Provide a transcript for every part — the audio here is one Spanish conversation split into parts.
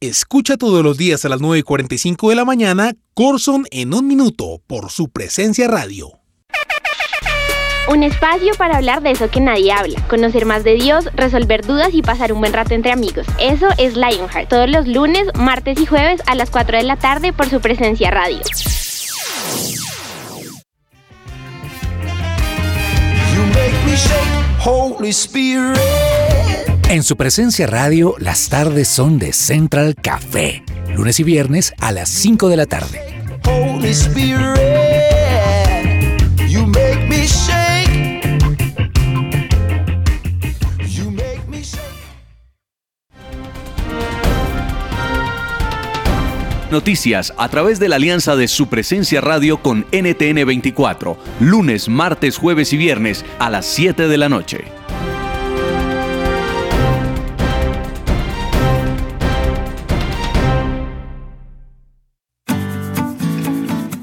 Escucha todos los días a las 9.45 de la mañana Corson en un minuto por su presencia radio. Un espacio para hablar de eso que nadie habla, conocer más de Dios, resolver dudas y pasar un buen rato entre amigos. Eso es Lionheart, todos los lunes, martes y jueves a las 4 de la tarde por su presencia radio. En su presencia radio, las tardes son de Central Café, lunes y viernes a las 5 de la tarde. Noticias a través de la alianza de su presencia radio con NTN 24, lunes, martes, jueves y viernes a las 7 de la noche.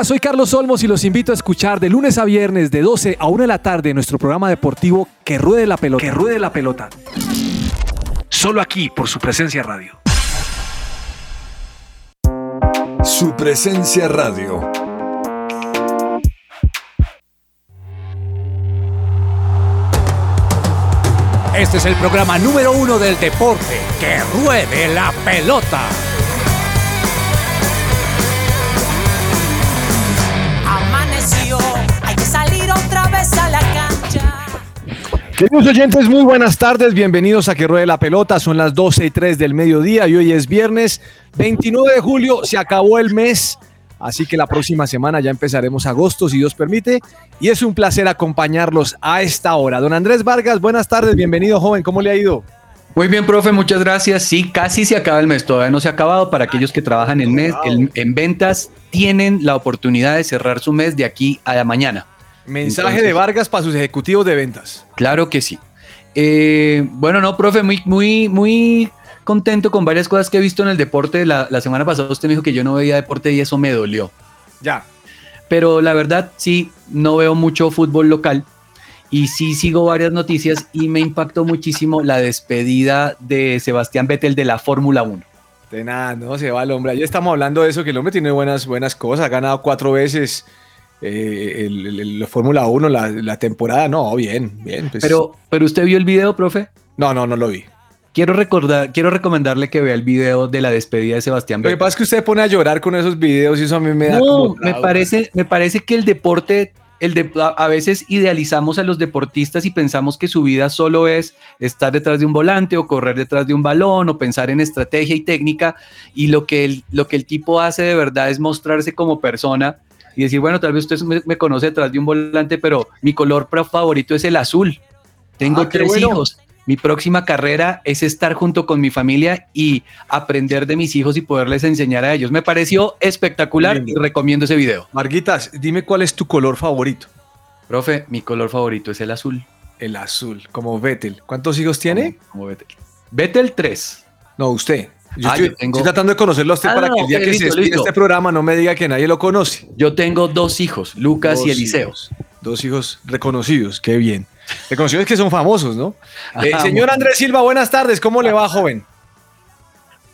Hola, soy Carlos Olmos y los invito a escuchar de lunes a viernes de 12 a 1 de la tarde nuestro programa deportivo Que Ruede la Pelota. Que Ruede la Pelota. Solo aquí por su presencia radio. Su presencia radio. Este es el programa número uno del deporte. Que ruede la pelota. Queridos oyentes, muy buenas tardes, bienvenidos a Que Ruede la Pelota, son las 12 y 3 del mediodía y hoy es viernes 29 de julio, se acabó el mes, así que la próxima semana ya empezaremos agosto si Dios permite y es un placer acompañarlos a esta hora. Don Andrés Vargas, buenas tardes, bienvenido joven, ¿cómo le ha ido? Muy bien, profe, muchas gracias. Sí, casi se acaba el mes, todavía no se ha acabado. Para aquellos que trabajan en, mes, en, en ventas, tienen la oportunidad de cerrar su mes de aquí a la mañana. Mensaje Entonces- de Vargas para sus ejecutivos de ventas. Claro que sí. Eh, bueno, no, profe, muy, muy, muy contento con varias cosas que he visto en el deporte. La, la semana pasada usted me dijo que yo no veía deporte y eso me dolió. Ya. Pero la verdad, sí, no veo mucho fútbol local y sí sigo varias noticias y me impactó muchísimo la despedida de Sebastián Vettel de la Fórmula 1. De nada, no se va el hombre. Ya estamos hablando de eso, que el hombre tiene buenas, buenas cosas. Ha ganado cuatro veces eh, el, el- la Fórmula 1, la, la temporada. No, bien, bien. pues. Pero, pero usted vio el video, profe? No, no, no lo vi. Quiero recordar, quiero recomendarle que vea el video de la despedida de Sebastián Lo que pasa es que usted pone a llorar con esos videos y eso a mí me da No, como me parece, me parece que el deporte, el de, a, a veces idealizamos a los deportistas y pensamos que su vida solo es estar detrás de un volante o correr detrás de un balón o pensar en estrategia y técnica y lo que el, lo que el tipo hace de verdad es mostrarse como persona y decir, bueno, tal vez usted me, me conoce detrás de un volante, pero mi color favorito es el azul. Tengo Ah, tres bueno. hijos. Mi próxima carrera es estar junto con mi familia y aprender de mis hijos y poderles enseñar a ellos. Me pareció espectacular y recomiendo ese video. Marguitas, dime cuál es tu color favorito. Profe, mi color favorito es el azul. El azul, como Vettel. ¿Cuántos hijos tiene? Como Vettel. Vettel 3. No, usted. Yo Ah, estoy, yo tengo- estoy tratando de conocerlo a usted Ah, para no, que el día que se despide este programa no me diga que nadie lo conoce. Yo tengo dos hijos, Lucas Dos y Eliseo. hijos. Dos hijos reconocidos, qué bien. Reconocidos que son famosos, ¿no? Eh, Ajá, señor Andrés Silva, buenas tardes. ¿Cómo le va, joven?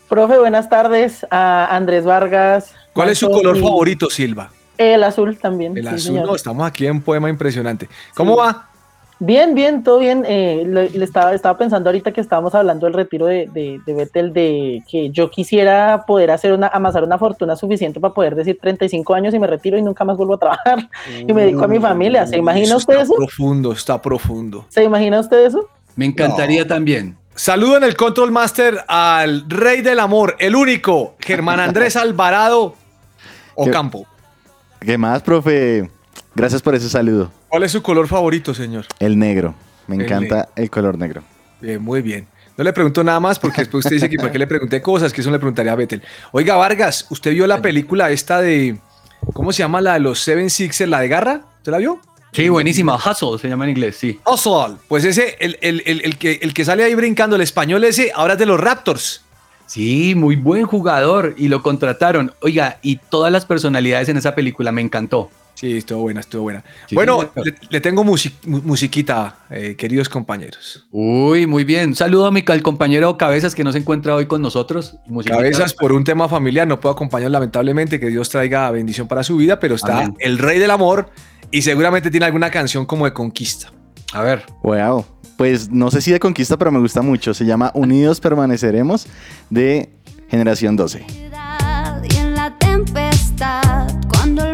Profe, buenas tardes a Andrés Vargas. ¿Cuál es su color y favorito, Silva? El azul también. El sí, azul. señor. No, estamos aquí en un poema impresionante. ¿Cómo va? Bien, bien, todo bien. Eh, le, le estaba, estaba pensando ahorita que estábamos hablando del retiro de, de, de Vettel, de que yo quisiera poder hacer una, amasar una fortuna suficiente para poder decir 35 años y me retiro y nunca más vuelvo a trabajar y me dedico a mi familia. ¿Se imagina Eso usted está eso? profundo, está profundo. ¿Se imagina usted eso? Me encantaría también. Saludo en el Control Master al rey del amor, el único, Germán Andrés Alvarado Ocampo. ¿Qué más, profe? Gracias por ese saludo. ¿Cuál es su color favorito, señor? El negro. Me El encanta el color negro. Bien, muy bien. No le pregunto nada más porque después usted dice que por qué le pregunté cosas, que eso le preguntaría a Vettel. Oiga, Vargas, ¿usted vio la película esta de, ¿cómo se llama la de los Seven Sixers, la de Garra? ¿Usted la vio? Sí, buenísima. Hustle se llama en inglés, sí. Hustle. Pues ese, el, el- el- el que, el que sale ahí brincando, el español ese, ahora es de los Raptors. Sí, muy buen jugador y lo contrataron. Oiga, y todas las personalidades en esa película me encantó. Sí, estuvo buena, estuvo buena. Sí, bueno, le, le tengo musi- mu- musiquita, eh, queridos compañeros. Uy, muy bien. Un saludo a mi al compañero Cabezas que no se encuentra hoy con nosotros. Musiquita. Cabezas por un tema familiar, no puedo acompañar lamentablemente, que Dios traiga bendición para su vida, pero está Amén. el rey del amor y seguramente tiene alguna canción como de conquista. A ver. Wow. Pues no sé si de conquista, pero me gusta mucho. Se llama Unidos Permaneceremos de Generación 12. y en la tempestad, cuando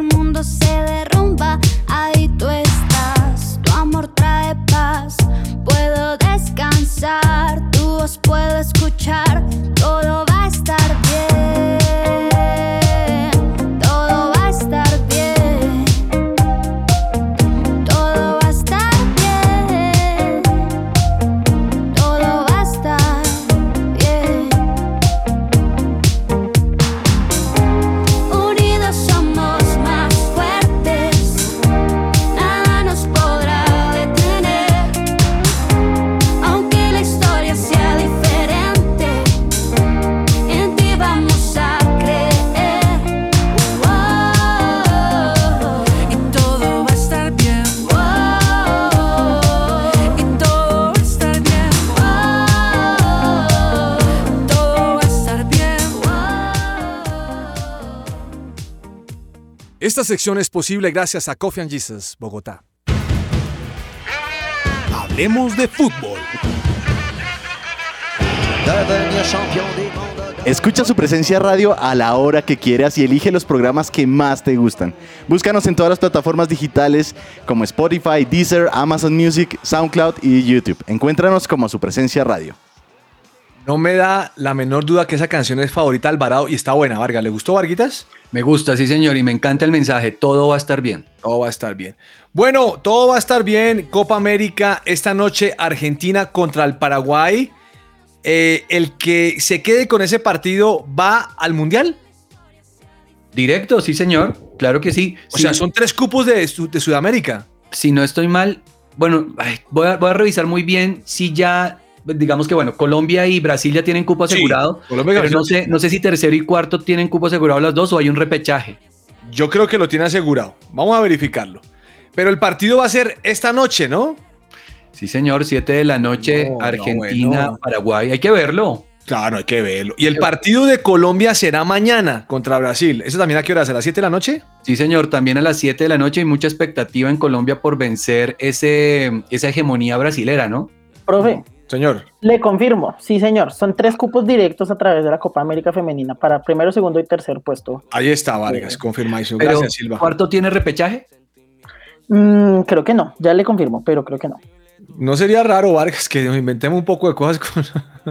escuchar, Esta sección es posible gracias a Coffee and Jesus, Bogotá. Hablemos de fútbol. Escucha su presencia radio a la hora que quieras y elige los programas que más te gustan. Búscanos en todas las plataformas digitales como Spotify, Deezer, Amazon Music, SoundCloud y YouTube. Encuéntranos como su presencia radio. No me da la menor duda que esa canción es favorita de Alvarado y está buena, Vargas. ¿Le gustó, Varguitas? Me gusta, sí, señor, y me encanta el mensaje. Todo va a estar bien. Todo va a estar bien. Bueno, todo va a estar bien. Copa América esta noche, Argentina contra el Paraguay. Eh, el que se quede con ese partido va al Mundial. Directo, sí, señor. Claro que sí. O Sí. sea, son tres cupos de, Su- de Sudamérica. si no estoy mal, bueno, ay, voy, a, voy a revisar muy bien si ya, digamos que bueno, Colombia y Brasil ya tienen cupo Sí, asegurado, Colombia y pero no Brasil. sé, no sé si tercero y cuarto tienen cupo asegurado los dos o hay un repechaje. Yo creo que lo tiene asegurado. Vamos a verificarlo. Pero el partido va a ser esta noche, ¿no? Sí, señor, 7 de la noche, No, no, Argentina, bueno. Paraguay, hay que verlo. Claro, hay que verlo. Y el partido de Colombia será mañana contra Brasil. ¿Eso también a qué hora? ¿A las 7 de la noche? Sí, señor, también a las 7 de la noche hay mucha expectativa en Colombia por vencer ese, esa hegemonía brasilera, ¿no? Profe, Señor. le confirmo, sí señor, son tres cupos directos a través de la Copa América Femenina para primero, segundo y tercer puesto. Ahí está, Vargas. Confirmación. Pero, Gracias, Silva. ¿Cuarto tiene repechaje? Mm, creo que no, ya le confirmo, pero creo que no. No sería raro, Vargas, que nos inventemos un poco de cosas con.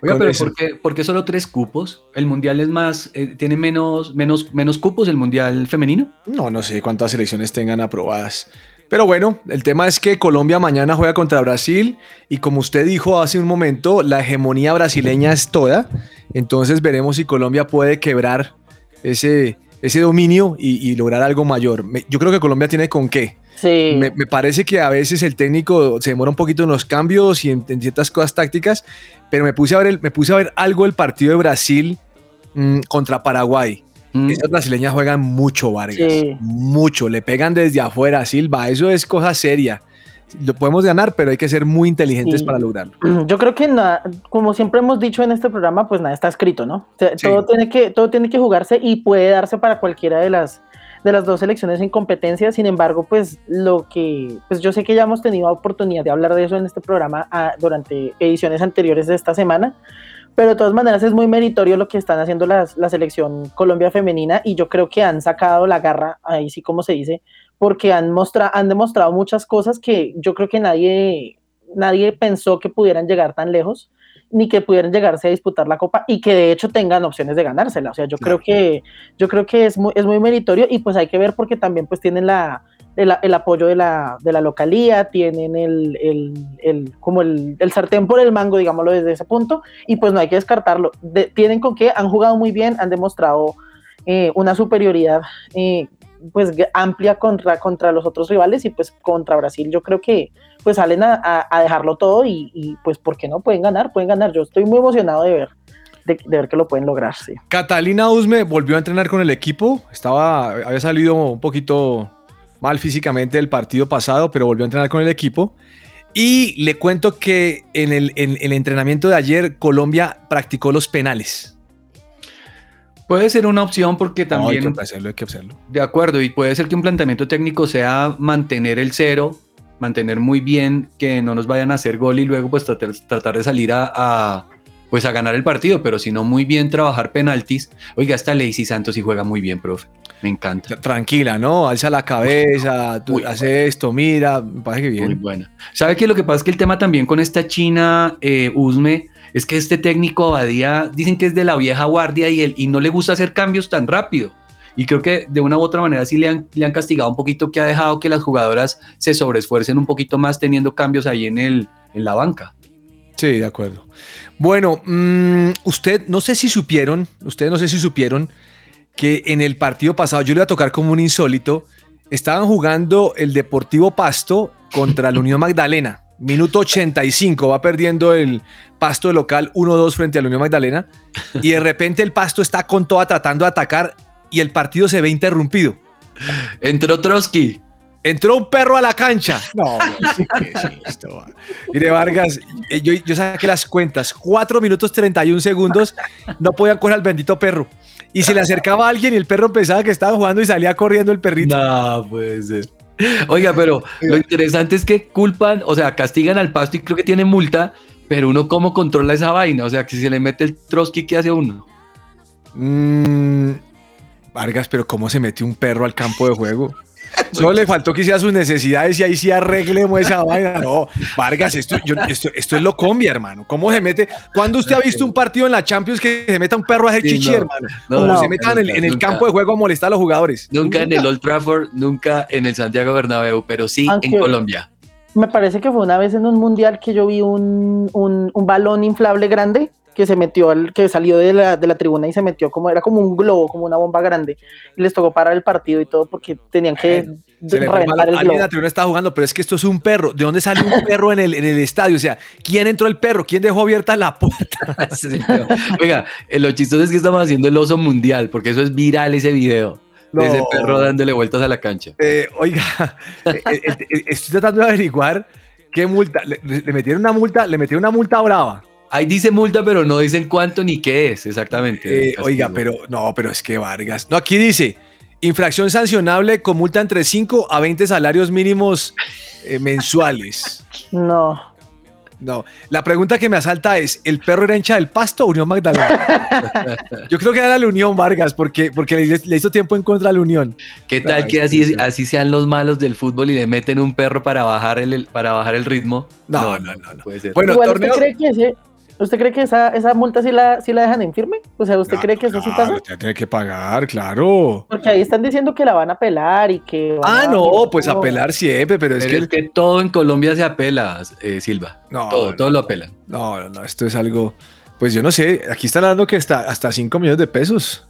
Oiga, con pero eso. ¿por qué, por qué solo tres cupos? ¿El mundial es más, eh, tiene menos, menos, menos cupos el mundial femenino? No, no sé cuántas selecciones tengan aprobadas. Pero bueno, el tema es que Colombia mañana juega contra Brasil y como usted dijo hace un momento, la hegemonía brasileña es toda. Entonces veremos si Colombia puede quebrar ese, ese dominio y, y lograr algo mayor. Me- Yo creo que Colombia tiene con qué. Sí. Me, me parece que a veces el técnico se demora un poquito en los cambios y en, en ciertas cosas tácticas, pero me puse a ver, el- me puse a ver algo del partido de Brasil mm, contra Paraguay. Esas brasileñas juegan mucho, Vargas. Sí. Mucho. Le pegan desde afuera, Silva. Eso es cosa seria. Lo podemos ganar, pero hay que ser muy inteligentes Sí. para lograrlo. Yo creo que na- como siempre hemos dicho en este programa, pues nada está escrito, ¿no? O sea, Sí. todo, tiene que, todo tiene que jugarse y puede darse para cualquiera de las, de las dos selecciones en competencia. Sin embargo, pues lo que, pues yo sé que ya hemos tenido oportunidad de hablar de eso en este programa ah, durante ediciones anteriores de esta semana, pero de todas maneras es muy meritorio lo que están haciendo las, la selección Colombia femenina y yo creo que han sacado la garra, ahí sí como se dice, porque han, mostra, han demostrado muchas cosas que yo creo que nadie, nadie pensó que pudieran llegar tan lejos ni que pudieran llegarse a disputar la copa y que de hecho tengan opciones de ganársela. O sea, yo creo que yo creo que es muy, es muy meritorio y pues hay que ver porque también pues tienen la, el, apoyo de la, de la localía, tienen el, el, como el, sartén por el mango, digámoslo desde ese punto, y pues no hay que descartarlo. De- tienen con que han jugado muy bien, han demostrado eh, una superioridad eh, pues amplia contra, contra los otros rivales y pues contra Brasil yo creo que pues salen a, a- dejarlo todo y, y, pues ¿por qué no? Pueden ganar, pueden ganar. Yo estoy muy emocionado de ver, de, ver que lo pueden lograr. Catalina Usme volvió a entrenar con el equipo. Estaba, había salido un poquito mal físicamente del partido pasado, pero volvió a entrenar con el equipo. Y le cuento que en el, en el entrenamiento de ayer Colombia practicó los penales. Puede ser una opción porque No, hay también... que hacerlo, hay que hacerlo. De acuerdo, y puede ser que un planteamiento técnico sea mantener el cero, mantener muy bien que no nos vayan a hacer gol y luego pues tratar, tratar de salir a, a, pues a ganar el partido, pero si no muy bien trabajar penaltis. Oiga, esta Lacey Santos y juega muy bien, profe. Me encanta. Tranquila, ¿no? Alza la cabeza, tú hace esto, mira, me parece que bien. Muy buena. ¿Sabe que lo que pasa es que el tema también con esta China eh, Usme es que este técnico Abadía dicen que es de la vieja guardia y, él, y no le gusta hacer cambios tan rápido. Y creo que de una u otra manera sí le han, le han castigado un poquito que ha dejado que las jugadoras se sobreesfuercen un poquito más teniendo cambios ahí en, el, en la banca. Sí, de acuerdo. Bueno, mm, usted, no sé si supieron, ustedes no sé si supieron que en el partido pasado, yo le voy a tocar como un insólito, estaban jugando el Deportivo Pasto contra la Unión Magdalena. Minuto 85, va perdiendo el Pasto local 1-2 frente a la Unión Magdalena. Y de repente el Pasto está con toda tratando de atacar y el partido se ve interrumpido. Entró Trotsky. Entró un perro a la cancha. No, ¿qué es esto? Mire, Vargas, eh, yo, yo saqué las cuentas. 4 minutos 31 segundos. No podían coger al bendito perro. Y se le acercaba a alguien y el perro pensaba que estaba jugando y salía corriendo el perrito. No, puede ser. Oiga, pero lo interesante es que culpan, o sea, castigan al pasto y creo que tiene multa, pero uno cómo controla esa vaina, o sea, que si se le mete el Trotsky, ¿qué hace uno? Mm, Vargas, pero ¿cómo se mete un perro al campo de juego? Solo le faltó que hiciera sus necesidades y ahí sí arreglemos esa vaina. No, Vargas, esto, yo- esto, esto es lo combi, hermano. ¿Cómo se mete? ¿Cuándo usted ha visto un partido en la Champions que se meta un perro a hacer Sí, chichi, no, hermano? no, Como no, se metan en, el- en el nunca. campo de juego a molestar a los jugadores. Nunca en el Old Trafford, nunca en el Santiago Bernabéu, pero sí Aunque- en Colombia. Me parece que fue una vez en un mundial que yo vi un, un, un balón inflable grande que se metió, al, que salió de la, de la tribuna y se metió como, era como un globo, como una bomba grande. Y les tocó parar el partido y todo porque tenían que Se le el alguien en la tribuna está jugando, pero es que esto es un perro. ¿De dónde sale un perro en el, en el estadio? O sea, ¿quién entró el perro? ¿Quién dejó abierta la puerta? Sí, no. Oiga, eh, lo chistoso es que estamos haciendo el oso mundial, porque eso es viral ese video. De ese No. perro dándole vueltas a la cancha. Eh, oiga, eh, estoy tratando de averiguar qué multa. Le, le metieron una multa, le metieron una multa brava. Ahí dice multa, pero no dicen cuánto ni qué es exactamente. Eh, oiga, pero no, pero es que Vargas. No, aquí dice infracción sancionable con multa entre 5 a 20 salarios mínimos eh, mensuales. No. No, la pregunta que me asalta es: ¿el perro era hincha del pasto o Unión Magdalena? Yo creo que era la Unión Vargas, porque, porque le, le hizo tiempo en contra a la Unión. ¿Qué tal que así, así sean los malos del fútbol y le meten un perro para bajar el, para bajar el ritmo? No, no, no. Puede ser. Bueno, Igual, torneo- ¿usted cree que, ese- ¿usted cree que esa, esa multa sí la, sí la dejan en firme? O sea, ¿usted cree que eso sí pasa? Te tiene que pagar, claro. Porque ahí están diciendo que la van a apelar y que... Ah, no, pues apelar siempre, pero es Pero que. es que todo en Colombia se apela, eh, Silva. No, todo, no. todo lo apelan. No, no, no, esto es algo. Pues yo no sé, aquí están hablando que hasta, hasta 5 millones de pesos.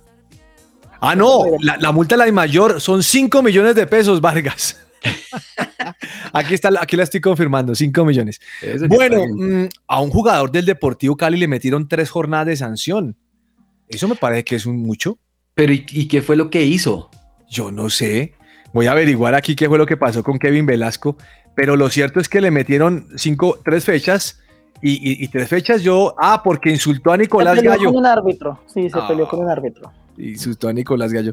Ah, no, la, la multa la de mayor son 5 millones de pesos, Vargas. Aquí está, la- aquí la estoy confirmando, 5 millones. Eso Bueno, mm, a un jugador del Deportivo Cali le metieron tres jornadas de sanción. Eso me parece que es un mucho. Pero ¿y, y qué fue lo que hizo? Yo no sé. Voy a averiguar aquí qué fue lo que pasó con Kevin Velasco. Pero lo cierto es que le metieron cinco, tres fechas y, y- y tres fechas yo. Ah, porque insultó a Nicolás se peleó Gallo. con un árbitro. Sí, se Ah. peleó con un árbitro. Insultó a Nicolás Gallo.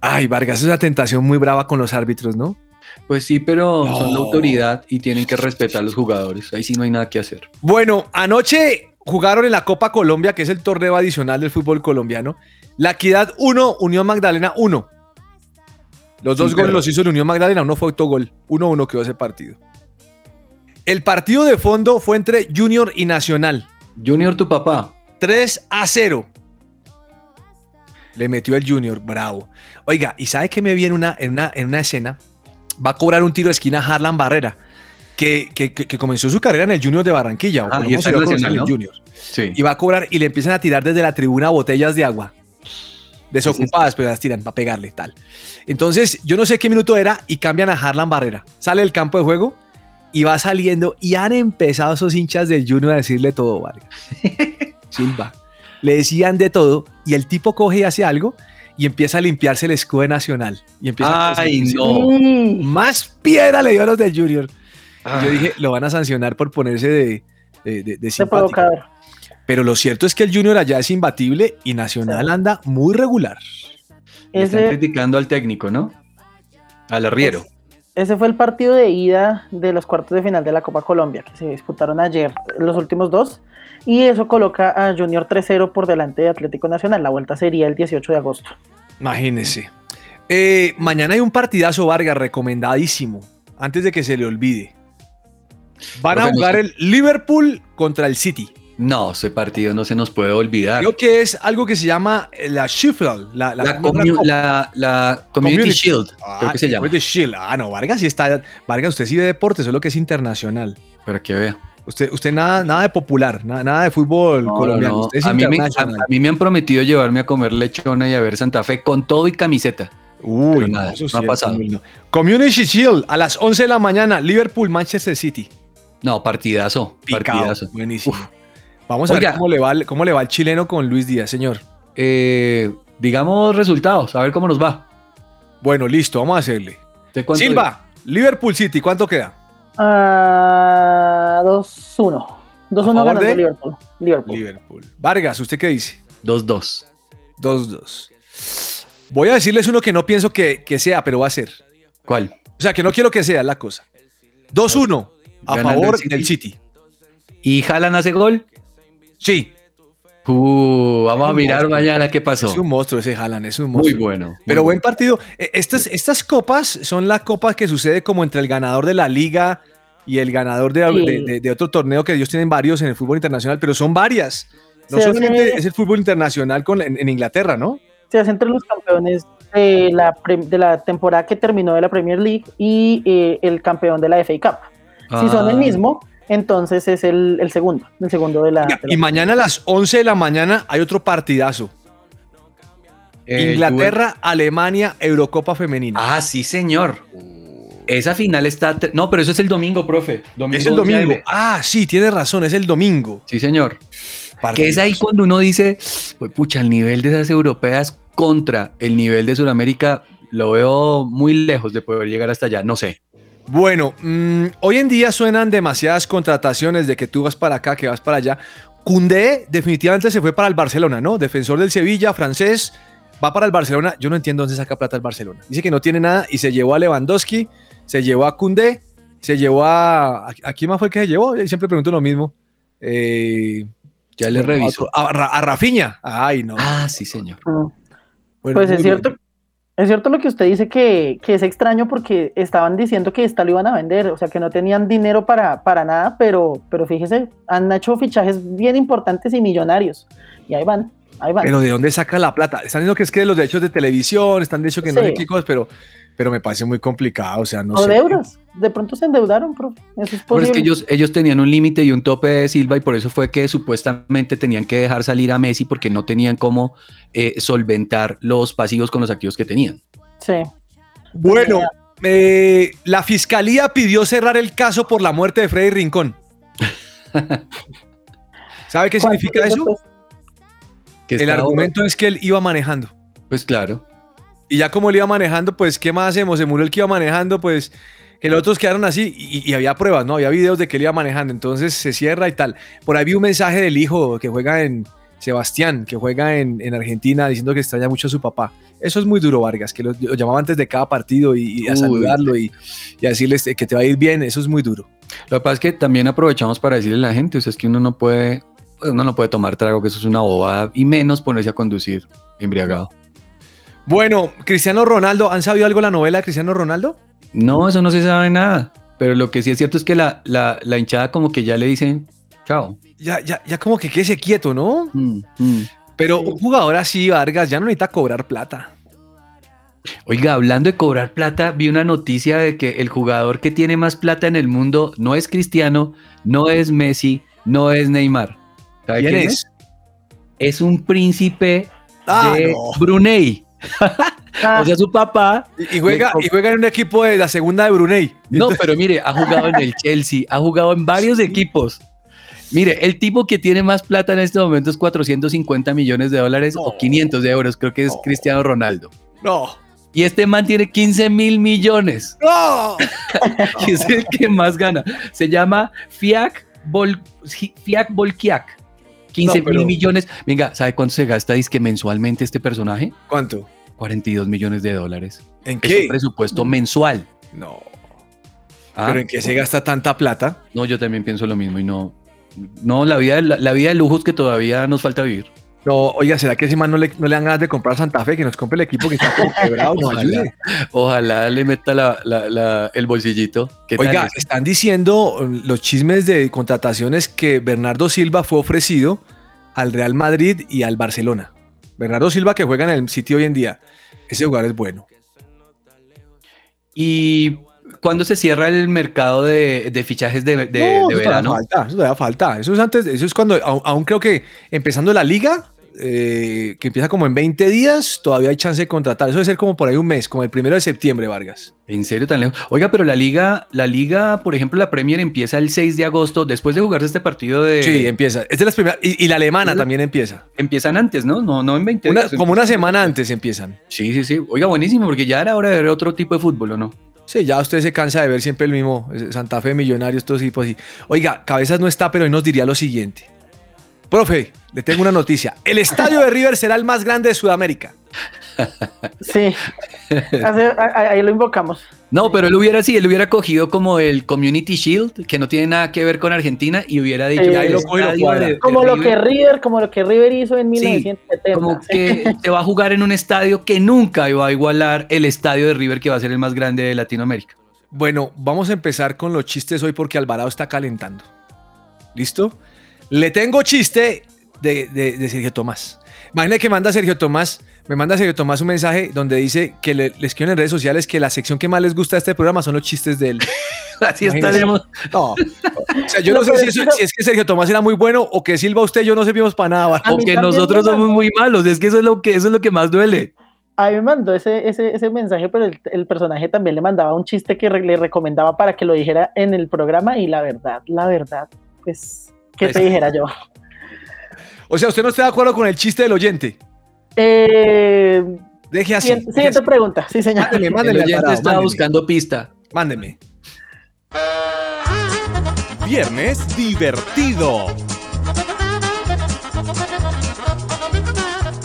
Ay, Vargas, es una tentación muy brava con los árbitros, ¿no? Pues sí, pero son la autoridad y tienen que respetar a los jugadores. Ahí sí no hay nada que hacer. Bueno, anoche jugaron en la Copa Colombia, que es el torneo adicional del fútbol colombiano. La Equidad 1, Unión Magdalena 1. Los dos goles los hizo el Unión Magdalena, uno fue autogol. 1-1 quedó ese partido. El partido de fondo fue entre Junior y Nacional. Junior, tu papá. 3 a 0. Le metió el Junior, bravo. Oiga, ¿y sabe que me vi en una, en una, en una escena? Va a cobrar un tiro de esquina Harlan Barrera, que, que- comenzó su carrera en el Junior de Barranquilla. Ah, y está nacional, el ¿no? Junior. Sí. Y va a cobrar y le empiezan a tirar desde la tribuna botellas de agua. Desocupadas, pero las tiran para pegarle tal. Entonces, yo no sé qué minuto era y cambian a Harlan Barrera. Sale del campo de juego y va saliendo y han empezado esos hinchas del Junior a decirle todo, Vargas. Silva. Le decían de todo y el tipo coge y hace algo y empieza a limpiarse el escudo de nacional. Y empieza a Ay, no. Más piedra le dio a los del Junior. Y Ah. yo dije, lo van a sancionar por ponerse de, de, de- de De simpático. provocador. Pero lo cierto es que el Junior allá es imbatible y Nacional anda muy regular. Le Están Ese, criticando al técnico, ¿no? Al arriero. ese fue el partido de ida de los cuartos de final de la Copa Colombia, que se disputaron ayer, los últimos dos. Y eso coloca a Junior 3-0 por delante de Atlético Nacional. La vuelta sería el 18 de agosto. Imagínese. Eh, mañana hay un partidazo Vargas recomendadísimo. Antes de que se le olvide. Van a jugar el Liverpool contra el City. No, ese partido no se nos puede olvidar. Creo que es algo que se llama eh, la Sheffield. La, la- La, Community, Shield, creo Ah, que se llama. Community Shield. Ah, no, Vargas sí está. Vargas, usted sí ve deporte, solo que es internacional. Para que vea. Usted, usted nada, nada de popular, nada, nada de fútbol No, colombiano. no, no. Usted es A, mí me, a- internacional. a mí me han prometido llevarme a comer lechona y a ver Santa Fe con todo y camiseta. Uy, nada, eso no sí ha pasado. no. Community Shield a las 11 de la mañana, Liverpool, Manchester City. No, partidazo. Picao, Partidazo. Buenísimo. Vamos a ver cómo le, va, el- cómo le va el chileno con Luis Díaz, señor. Eh, digamos resultados, a ver cómo nos va. Bueno, listo, vamos a hacerle. ¿De cuánto Silva, Liverpool City, ¿cuánto queda? Ah, 2-1. 2-1 favor ganando de- Liverpool. Liverpool. Liverpool. Vargas, ¿usted qué dice? 2-2. 2-2. Voy a decirles uno que no pienso que, que sea, pero va a ser. ¿Cuál? O sea, que no quiero que sea la cosa. 2-1 a favor el City. del City. ¿Y Jalan hace gol? Sí. Uh, vamos a mirar monstruo. mañana qué pasó. Es un monstruo ese Haaland, es un Muy monstruo. bueno. muy Pero buen bueno. partido. Eh, Estas, estas copas son las copas que sucede como entre el ganador de la liga y el ganador de, Sí. de- de- de otro torneo que ellos tienen varios en el fútbol internacional, pero son varias. No Se solamente hace- es el fútbol internacional con, en, en Inglaterra, ¿no? Se hace entre los campeones de la, de la temporada que terminó de la Premier League y eh, el campeón de la FA Cup. Si son el Ah. mismo, entonces es el, el segundo, el segundo de la... de la- Y mañana a las 11 de la mañana hay otro partidazo. Eh, Inglaterra, Alemania, Eurocopa Femenina. Ah, sí, señor. Esa final está. No, pero eso es el domingo, profe. Domingo es el 11 domingo. Ah, sí, tienes razón, es el domingo. Sí, señor. Que es ahí cuando uno dice, "Pues, pucha, el nivel de esas europeas contra el nivel de Sudamérica lo veo muy lejos de poder llegar hasta allá. No sé. Bueno, mm, hoy en día suenan demasiadas contrataciones de que tú vas para acá, que vas para allá. Cundé definitivamente se fue para el Barcelona, ¿no? Defensor del Sevilla, francés, va para el Barcelona. Yo no entiendo dónde saca plata el Barcelona. Dice que no tiene nada y se llevó a Lewandowski, se llevó a Cundé, se llevó a... ¿A, a quién más fue el que se llevó? Yo siempre pregunto lo mismo. Eh, Ya le reviso. A, a Rafinha. Ay, no. Ah, sí, señor. Mm. Bueno, pues es cierto, bien. Es cierto lo que usted dice que, que es extraño porque estaban diciendo que esta lo iban a vender, o sea que no tenían dinero para, para nada, pero, pero fíjese, han hecho fichajes bien importantes y millonarios. Y ahí van, ahí van. Pero ¿de dónde saca la plata? Están diciendo que es que de los derechos de televisión, están diciendo que no sé qué cosas, pero, pero me parece muy complicado, o sea, no o sé. deudas, de pronto se endeudaron, profe. Eso es Pero es que ellos, ellos tenían un límite y un tope de Silva y por eso fue que supuestamente tenían que dejar salir a Messi porque no tenían cómo eh, solventar los pasivos con los activos que tenían. Sí. Bueno, Eh, la fiscalía pidió cerrar el caso por la muerte de Freddy Rincón. ¿Sabe qué significa eso? Que El argumento es que él iba manejando. Pues claro. Y ya como él iba manejando, pues, ¿qué más hacemos? Se murió el que iba manejando, pues, que los otros quedaron así y, y había pruebas, ¿no? Había videos de que él iba manejando, entonces se cierra y tal. Por ahí vi un mensaje del hijo que juega en Sebastián, que juega en, en Argentina, diciendo que extraña mucho a su papá. Eso es muy duro, Vargas, que lo, lo llamaba antes de cada partido y, y a Uy. saludarlo y, y a decirle este, que te va a ir bien. Eso es muy duro. Lo que pasa es que también aprovechamos para decirle a la gente, o sea, es que uno no puede, uno no puede tomar trago, que eso es una bobada, y menos ponerse a conducir embriagado. Bueno, Cristiano Ronaldo, ¿han sabido algo de la novela de Cristiano Ronaldo? No, eso no se sabe nada. Pero lo que sí es cierto es que la, la, la hinchada como que ya le dicen, chao. Ya, ya, ya como que quédese quieto, ¿no? Mm, mm. Pero un jugador así, Vargas, ya no necesita cobrar plata. Oiga, hablando de cobrar plata, vi una noticia de que el jugador que tiene más plata en el mundo no es Cristiano, no es Messi, no es Neymar. ¿Sabe ¿Quién quién es? es? Es un príncipe Ah, de no. Brunei. O sea, su papá. Y, y juega, y juega en un equipo de la segunda de Brunei. No, pero mire, ha jugado en el Chelsea, ha jugado en varios equipos. Mire, el tipo que tiene más plata en este momento es 450 millones de dólares o 500 de euros, creo que es Cristiano Ronaldo. No. Y este man tiene 15 mil millones. ¡No! Y es el que más gana. Se llama Fiak, Bol Fiak Bolkiak. 15 No, pero- mil millones. Venga, ¿sabe cuánto se gasta disque mensualmente este personaje? ¿Cuánto? 42 millones de dólares. ¿En Es qué? un presupuesto mensual. No. Ah, ¿Pero en qué se gasta tanta plata? No, yo también pienso lo mismo y no. No, la vida, la vida de lujos que todavía nos falta vivir. No, oiga, ¿será que ese man no le, no le dan ganas de comprar Santa Fe? Que nos compre el equipo que está quebrado. Ojalá, le meta la- la- la- el bolsillito. ¿Qué tal Oiga, están diciendo um, los chismes de contrataciones que Bernardo Silva fue ofrecido al Real Madrid y al Barcelona. Bernardo Silva que juega en el sitio hoy en día. Ese jugador es bueno. ¿Y cuándo se cierra el mercado de, de fichajes de, de- No, de verano? falta, eso todavía falta. Eso es antes, eso es cuando, aún, aún creo que empezando la liga, eh, que empieza como en 20 días, todavía hay chance de contratar. Eso debe ser como por ahí un mes, como el primero de septiembre, Vargas. ¿En serio tan lejos? Oiga, pero la liga, la liga, por ejemplo, la Premier empieza el 6 de agosto, después de jugarse este partido de... Sí, empieza. Es de las primeras. Y, y la alemana también empieza. Empiezan antes, ¿no? No, no en 20 Una- días. como una semana antes empiezan. Sí, sí, sí. Oiga, buenísimo, porque ya era hora de ver otro tipo de fútbol, ¿o no? Sí, ya usted se cansa de ver siempre el mismo eh, Santa Fe, Millonarios, todo tipo así. Oiga, Cabezas no está, pero hoy nos diría lo siguiente. Profe, le tengo una noticia. El estadio de River será el más grande de Sudamérica. Sí. Hace- a- a- ahí lo invocamos. No, pero él hubiera, sí, él hubiera cogido como el Community Shield, que no tiene nada que ver con Argentina, y hubiera dicho... Eh, "El ahí lo de- de Como lo que River River, como lo que River hizo en Sí, 1970. como sí. que se va a jugar en un estadio que nunca va a igualar el estadio de River, que va a ser el más grande de Latinoamérica. Bueno, vamos a empezar con los chistes hoy porque Alvarado está calentando. ¿Listo? Le tengo chiste de, de- de Sergio Tomás. Imagina que manda Sergio Tomás, me manda Sergio Tomás un mensaje donde dice que le- les escriben en redes sociales que la sección que más les gusta de este programa son los chistes de él. Así estaremos. No. O sea, yo no, No, sé si, eso- eso- si es que Sergio Tomás era muy bueno o que Silva usted y yo no servimos para nada. O que nosotros somos muy malos, es que eso es lo que, eso es lo que más duele. A mí me mandó ese, ese, ese mensaje, pero el, el personaje también le mandaba un chiste que re- le recomendaba para que lo dijera en el programa y la verdad, la verdad, pues, ¿qué te Pues- dijera yo? O sea, usted no está de acuerdo con el chiste del oyente. Eh, Deje así. siguiente, deje siguiente así. pregunta, sí señor. Mándeme, El mándeme, oyente Alvarado, estaba mándeme. buscando pista. Mándeme. Viernes divertido.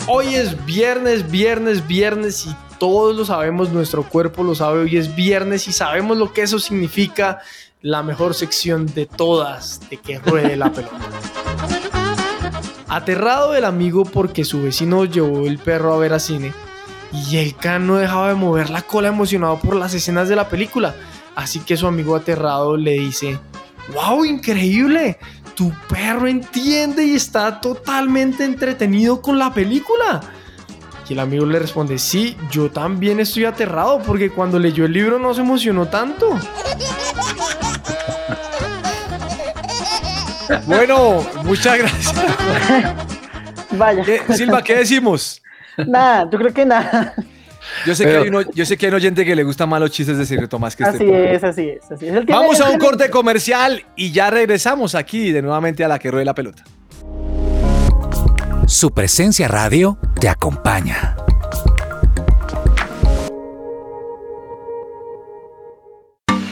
Hoy es viernes, viernes, viernes y todos lo sabemos, nuestro cuerpo lo sabe, hoy es viernes y sabemos lo que eso significa, la mejor sección de todas de que ruede la pelota. Aterrado el amigo porque su vecino llevó el perro a ver a cine y el can no dejaba de mover la cola emocionado por las escenas de la película, así que su amigo aterrado le dice, ¡Wow! ¡Increíble! Tu perro entiende y está totalmente entretenido con la película. Y el amigo le responde, sí, yo también estoy aterrado porque cuando leyó el libro no se emocionó tanto. Bueno, muchas gracias. Vaya. ¿Qué- Silva, ¿qué decimos? Nada, yo creo que nada. Yo sé, que hay uno- yo sé que hay un oyente que le gusta más los chistes de Sir Tomás que este. Así es, así es, así es. Él tiene- Vamos a un corte comercial y ya regresamos aquí de nuevamente a la que ruede la pelota. Su presencia radio te acompaña.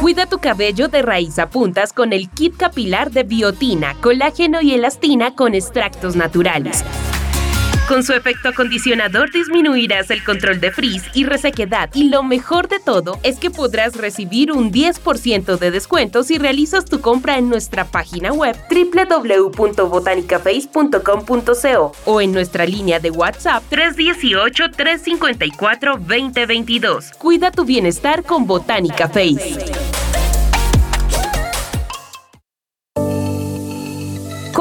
Cuida tu cabello de raíz a puntas con el kit capilar de biotina, colágeno y elastina con extractos naturales. Con su efecto acondicionador disminuirás el control de frizz y resequedad y lo mejor de todo es que podrás recibir un 10% de descuento si realizas tu compra en nuestra página web www.botanicaface.com.co o en nuestra línea de WhatsApp 318-354-2022. Cuida tu bienestar con Botánica Face.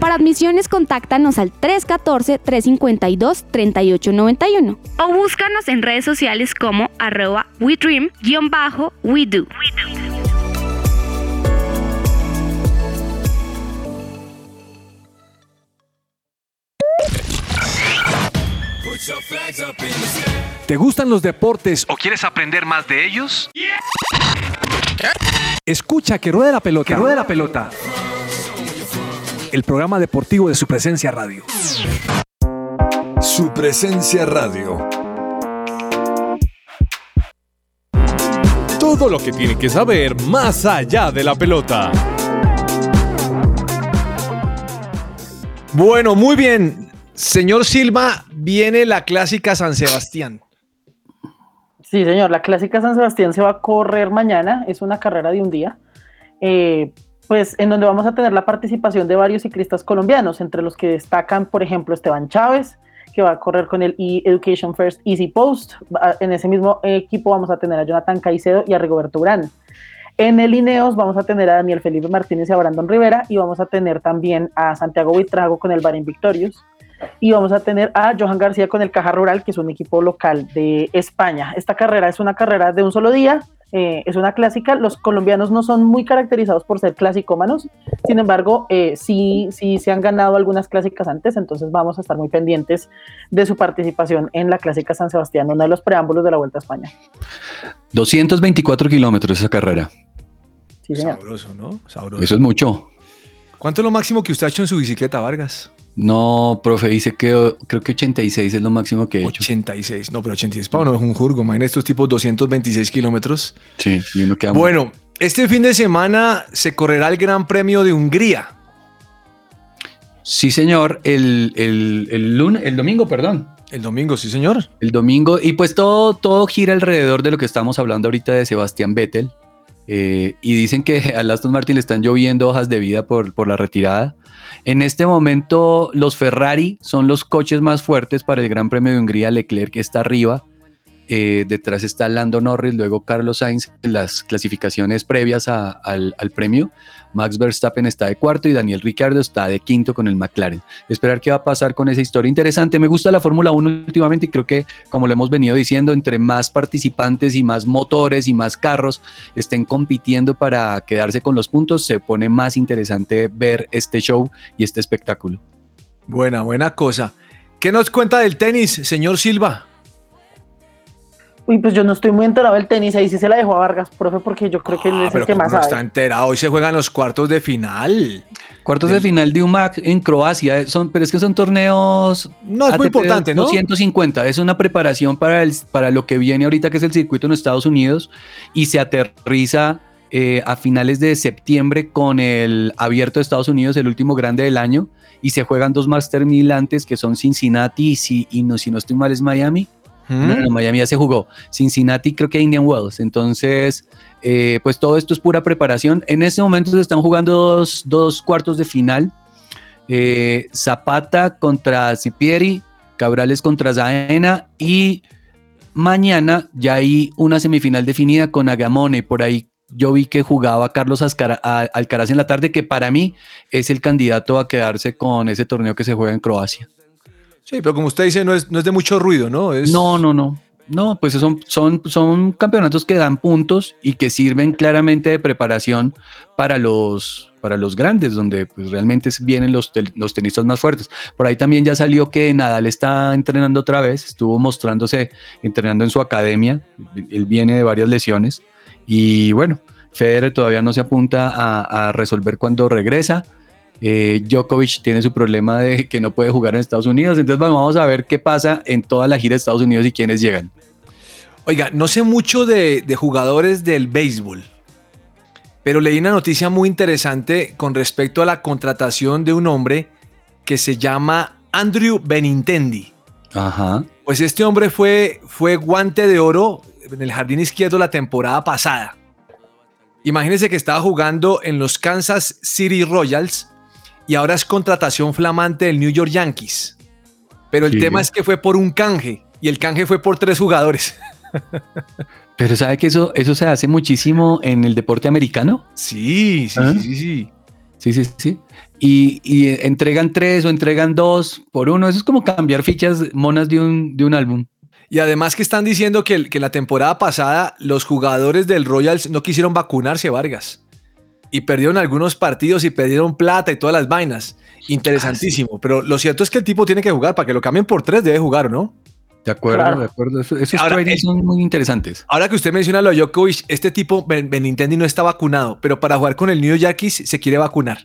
Para admisiones, contáctanos al 314-352-3891 o búscanos en redes sociales como arroba WeDream-WeDo. ¿Te gustan los deportes o quieres aprender más de ellos? Escucha que ruede la pelota. Que ruede la pelota. El programa deportivo de su presencia radio. Su presencia radio. Todo lo que tiene que saber más allá de la pelota. Bueno, muy bien. Señor Silva, viene la clásica San Sebastián. Sí, señor, la clásica San Sebastián se va a correr mañana, es una carrera de un día, eh, pues en donde vamos a tener la participación de varios ciclistas colombianos, entre los que destacan, por ejemplo, Esteban Chávez, que va a correr con el E-Education First Easy Post. En ese mismo equipo vamos a tener a Jonathan Caicedo y a Rigoberto Urán. En el Ineos vamos a tener a Daniel Felipe Martínez y a Brandon Rivera y vamos a tener también a Santiago Buitrago con el Bahrein Victorious y vamos a tener a Johan García con el Caja Rural, que es un equipo local de España. Esta carrera es una carrera de un solo día, eh, es una clásica. Los colombianos no son muy caracterizados por ser clasicómanos, sin embargo, eh, sí, sí se han ganado algunas clásicas antes, entonces vamos a estar muy pendientes de su participación en la clásica San Sebastián, uno de los preámbulos de la Vuelta a España. 224 kilómetros esa carrera. Sí, señor. Sabroso, ¿no? Sabroso. Eso es mucho. ¿Cuánto es lo máximo que usted ha hecho en su bicicleta, Vargas? No, profe, dice que creo que 86 es lo máximo que he hecho. 86, no, pero 86 para uno es un jurgo. Imagínate estos tipos 226 kilómetros. Sí, queda Bueno, este fin de semana se correrá el Gran Premio de Hungría. Sí, señor, el, el, el lunes, el domingo, perdón. El domingo, sí, señor. El domingo, y pues todo, todo gira alrededor de lo que estamos hablando ahorita de Sebastián Vettel. Eh, y dicen que a Aston Martin le están lloviendo hojas de vida por, por la retirada. En este momento, los Ferrari son los coches más fuertes para el Gran Premio de Hungría. Leclerc está arriba. Eh, detrás está Lando Norris, luego Carlos Sainz en las clasificaciones previas al, al premio. Max Verstappen está de cuarto y Daniel Ricciardo está de quinto con el McLaren. Esperar qué va a pasar con esa historia interesante. Me gusta la Fórmula 1 últimamente y creo que, como lo hemos venido diciendo, entre más participantes y más motores y más carros estén compitiendo para quedarse con los puntos, se pone más interesante ver este show y este espectáculo. Buena, buena cosa. ¿Qué nos cuenta del tenis, señor Silva? Uy, pues yo no estoy muy enterado del tenis, ahí sí se la dejó a Vargas, profe, porque yo creo que él Ah, es pero el que ¿cómo más no sabe. está enterado. Hoy se juegan los cuartos de final. Cuartos de final de UMAC en Croacia, eh, son, pero es que son torneos... No, es muy importante, ¿no? 250, es una preparación para, el, para lo que viene ahorita, que es el circuito en Estados Unidos, y se aterriza eh, a finales de septiembre con el abierto de Estados Unidos, el último grande del año, y se juegan dos Master 1000 antes, que son Cincinnati y, si, y no, si no estoy mal es Miami. Miami ya se jugó. Cincinnati creo que Indian Wells. Entonces, eh, pues todo esto es pura preparación. En este momento se están jugando dos, cuartos de final. Eh, Zapata contra Cipieri, Cabrales contra Zaena y mañana ya hay una semifinal definida con Agamone. Por ahí yo vi que jugaba Carlos Alcaraz en la tarde, que para mí es el candidato a quedarse con ese torneo que se juega en Croacia. Sí, pero como usted dice, no es, no es de mucho ruido, ¿no? Es... No, no, no. No, pues son, son, son campeonatos que dan puntos y que sirven claramente de preparación para los, para los grandes, donde pues, realmente vienen los, los tenistas más fuertes. Por ahí también ya salió que Nadal está entrenando otra vez, estuvo mostrándose, entrenando en su academia, él viene de varias lesiones y bueno, Federer todavía no se apunta a, a resolver cuando regresa. Eh, Djokovic tiene su problema de que no puede jugar en Estados Unidos, entonces bueno, vamos a ver qué pasa en toda la gira de Estados Unidos y quiénes llegan. Oiga, no sé mucho de, de jugadores del béisbol, pero leí una noticia muy interesante con respecto a la contratación de un hombre que se llama Andrew Benintendi. Ajá. Pues este hombre fue, fue guante de oro en el jardín izquierdo la temporada pasada. Imagínense que estaba jugando en los Kansas City Royals y ahora es contratación flamante del New York Yankees. Pero el Sí. tema es que fue por un canje y el canje fue por tres jugadores. Pero ¿sabe que eso, eso se hace muchísimo en el deporte americano? Sí, sí, ¿Ah? sí, sí, sí. Sí, sí, sí. Y, y entregan tres o entregan dos por uno. Eso es como cambiar fichas monas de un, de un álbum. Y además que están diciendo que, que la temporada pasada los jugadores del Royals no quisieron vacunarse, Vargas. Y perdieron algunos partidos y perdieron plata y todas las vainas. Interesantísimo. Pero lo cierto es que el tipo tiene que jugar. Para que lo cambien por tres debe jugar, ¿o ¿no? De acuerdo, Claro. de acuerdo. Eso- esos Ahora, son muy interesantes. Ahora que usted menciona lo de Djokovic, este tipo, Ben- Benintendi, no está vacunado. Pero para jugar con el New Yankees se quiere vacunar.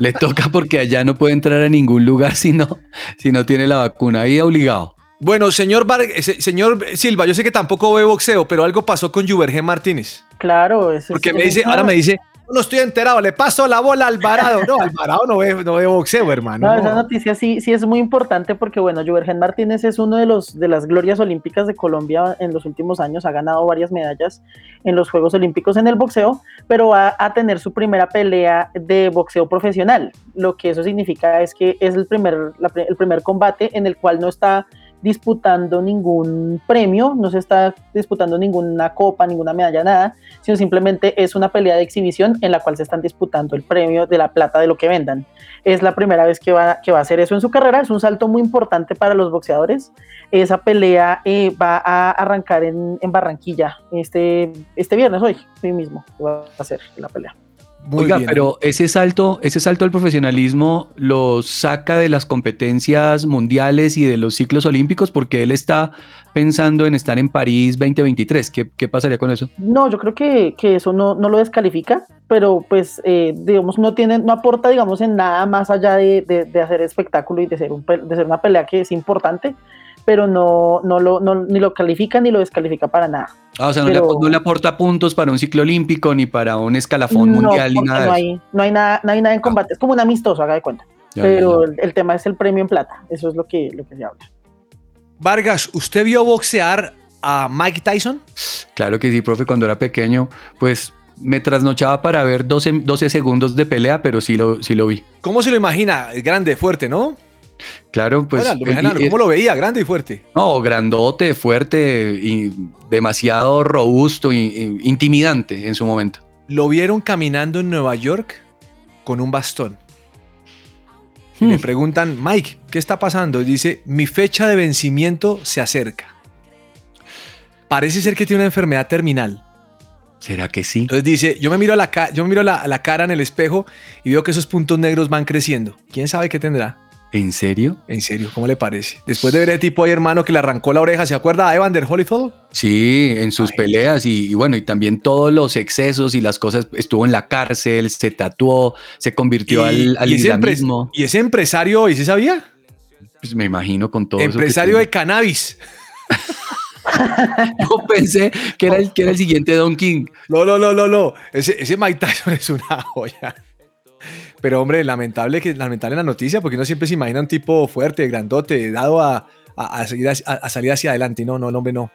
Le toca porque allá no puede entrar a ningún lugar si no, si no tiene la vacuna. Ahí obligado. Bueno, señor, Var- eh, se- señor Silva, yo sé que tampoco ve boxeo, pero algo pasó con Juvergen Martínez. Claro, eso Porque sí, me dice, ahora me dice, no estoy enterado, le paso la bola a Alvarado. No, Alvarado no ve, no ve boxeo, hermano. No, esa noticia sí, sí es muy importante porque, bueno, Juvergen Martínez es uno de los de las glorias olímpicas de Colombia en los últimos años, ha ganado varias medallas en los Juegos Olímpicos en el boxeo, pero va a tener su primera pelea de boxeo profesional. Lo que eso significa es que es el primer, el primer combate en el cual no está disputando ningún premio, no se está disputando ninguna copa, ninguna medalla, nada, sino simplemente es una pelea de exhibición en la cual se están disputando el premio de la plata de lo que vendan. Es la primera vez que va, que va a hacer eso en su carrera, es un salto muy importante para los boxeadores. Esa pelea eh, va a arrancar en, en Barranquilla este, este viernes, hoy, hoy mismo va a hacer la pelea. Oiga, bien. pero ese salto, ese salto al profesionalismo lo saca de las competencias mundiales y de los ciclos olímpicos porque él está pensando en estar en París 2023. ¿Qué, qué pasaría con eso? No, yo creo que, que eso no, no lo descalifica, pero pues, eh, digamos, no tiene, no aporta, digamos, en nada más allá de, de- de hacer espectáculo y de ser, un, de ser una pelea que es importante, pero no, no lo, no- ni lo califica ni lo descalifica para nada. Ah, o sea, no, Pero- le, no le aporta puntos para un ciclo olímpico ni para un escalafón No, mundial ni nada no de hay, no hay nada, no hay nada en combate, es como un amistoso, haga de cuenta. Ya, pero El, el tema es el premio en plata, eso es lo que, lo que se habla. Vargas, ¿usted vio boxear a Mike Tyson? Claro que sí, profe, cuando era pequeño, pues me trasnochaba para ver 12, 12 segundos de pelea, pero sí lo, sí lo vi. ¿Cómo se lo imagina? Es grande, fuerte, ¿no? Claro, pues. Imagina- eh, ¿Cómo lo veía? Grande y fuerte. No, grandote, fuerte y demasiado robusto y, y intimidante en su momento. Lo vieron caminando en Nueva York con un bastón. Y Hmm. Le preguntan, Mike, ¿qué está pasando? Y dice, mi fecha de vencimiento se acerca. Parece ser que tiene una enfermedad terminal. ¿Será que sí? Entonces dice, yo me miro, a la, yo me miro la, la cara en el espejo y veo que esos puntos negros van creciendo. ¿Quién sabe qué tendrá? ¿En serio? En serio, ¿cómo le parece? Después de ver el tipo ahí, hermano, que le arrancó la oreja, ¿se acuerda a Evander Holyfield? Sí, en sus peleas y, y bueno, y también todos los excesos y las cosas, estuvo en la cárcel, se tatuó, se convirtió al, al y islamismo. y ese empresario, ¿y se sabía? Pues me imagino con todo Empresario de cannabis. Yo pensé que era el, que era el siguiente Don King. No, no, no, no, no. Ese, ese Mike Tyson es una joya. Pero, hombre, lamentable, que, lamentable la noticia, porque uno siempre se imagina un tipo fuerte, grandote, dado a, a- a seguir hacia- a, a salir hacia adelante. No, no, el hombre no.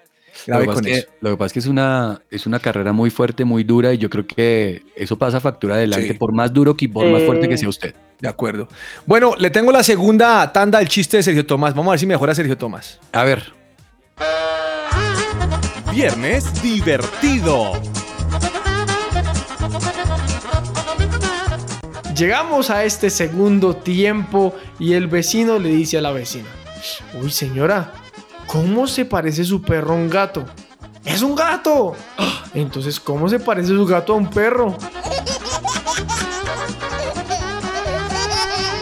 Lo Grave que, pasa con es eso. que, lo que pasa es que es una, es una carrera muy fuerte, muy dura y yo creo que eso pasa factura adelante Sí. por más duro que por más fuerte que sea usted. De acuerdo. Bueno, le tengo la segunda tanda del chiste de Sergio Tomás. Vamos a ver si mejora Sergio Tomás. A ver. Viernes divertido. Llegamos a este segundo tiempo y el vecino le dice a la vecina, uy señora, ¿cómo se parece su perro a un gato? ¡Es un gato! "Ah, Entonces, ¿cómo se parece su gato a un perro?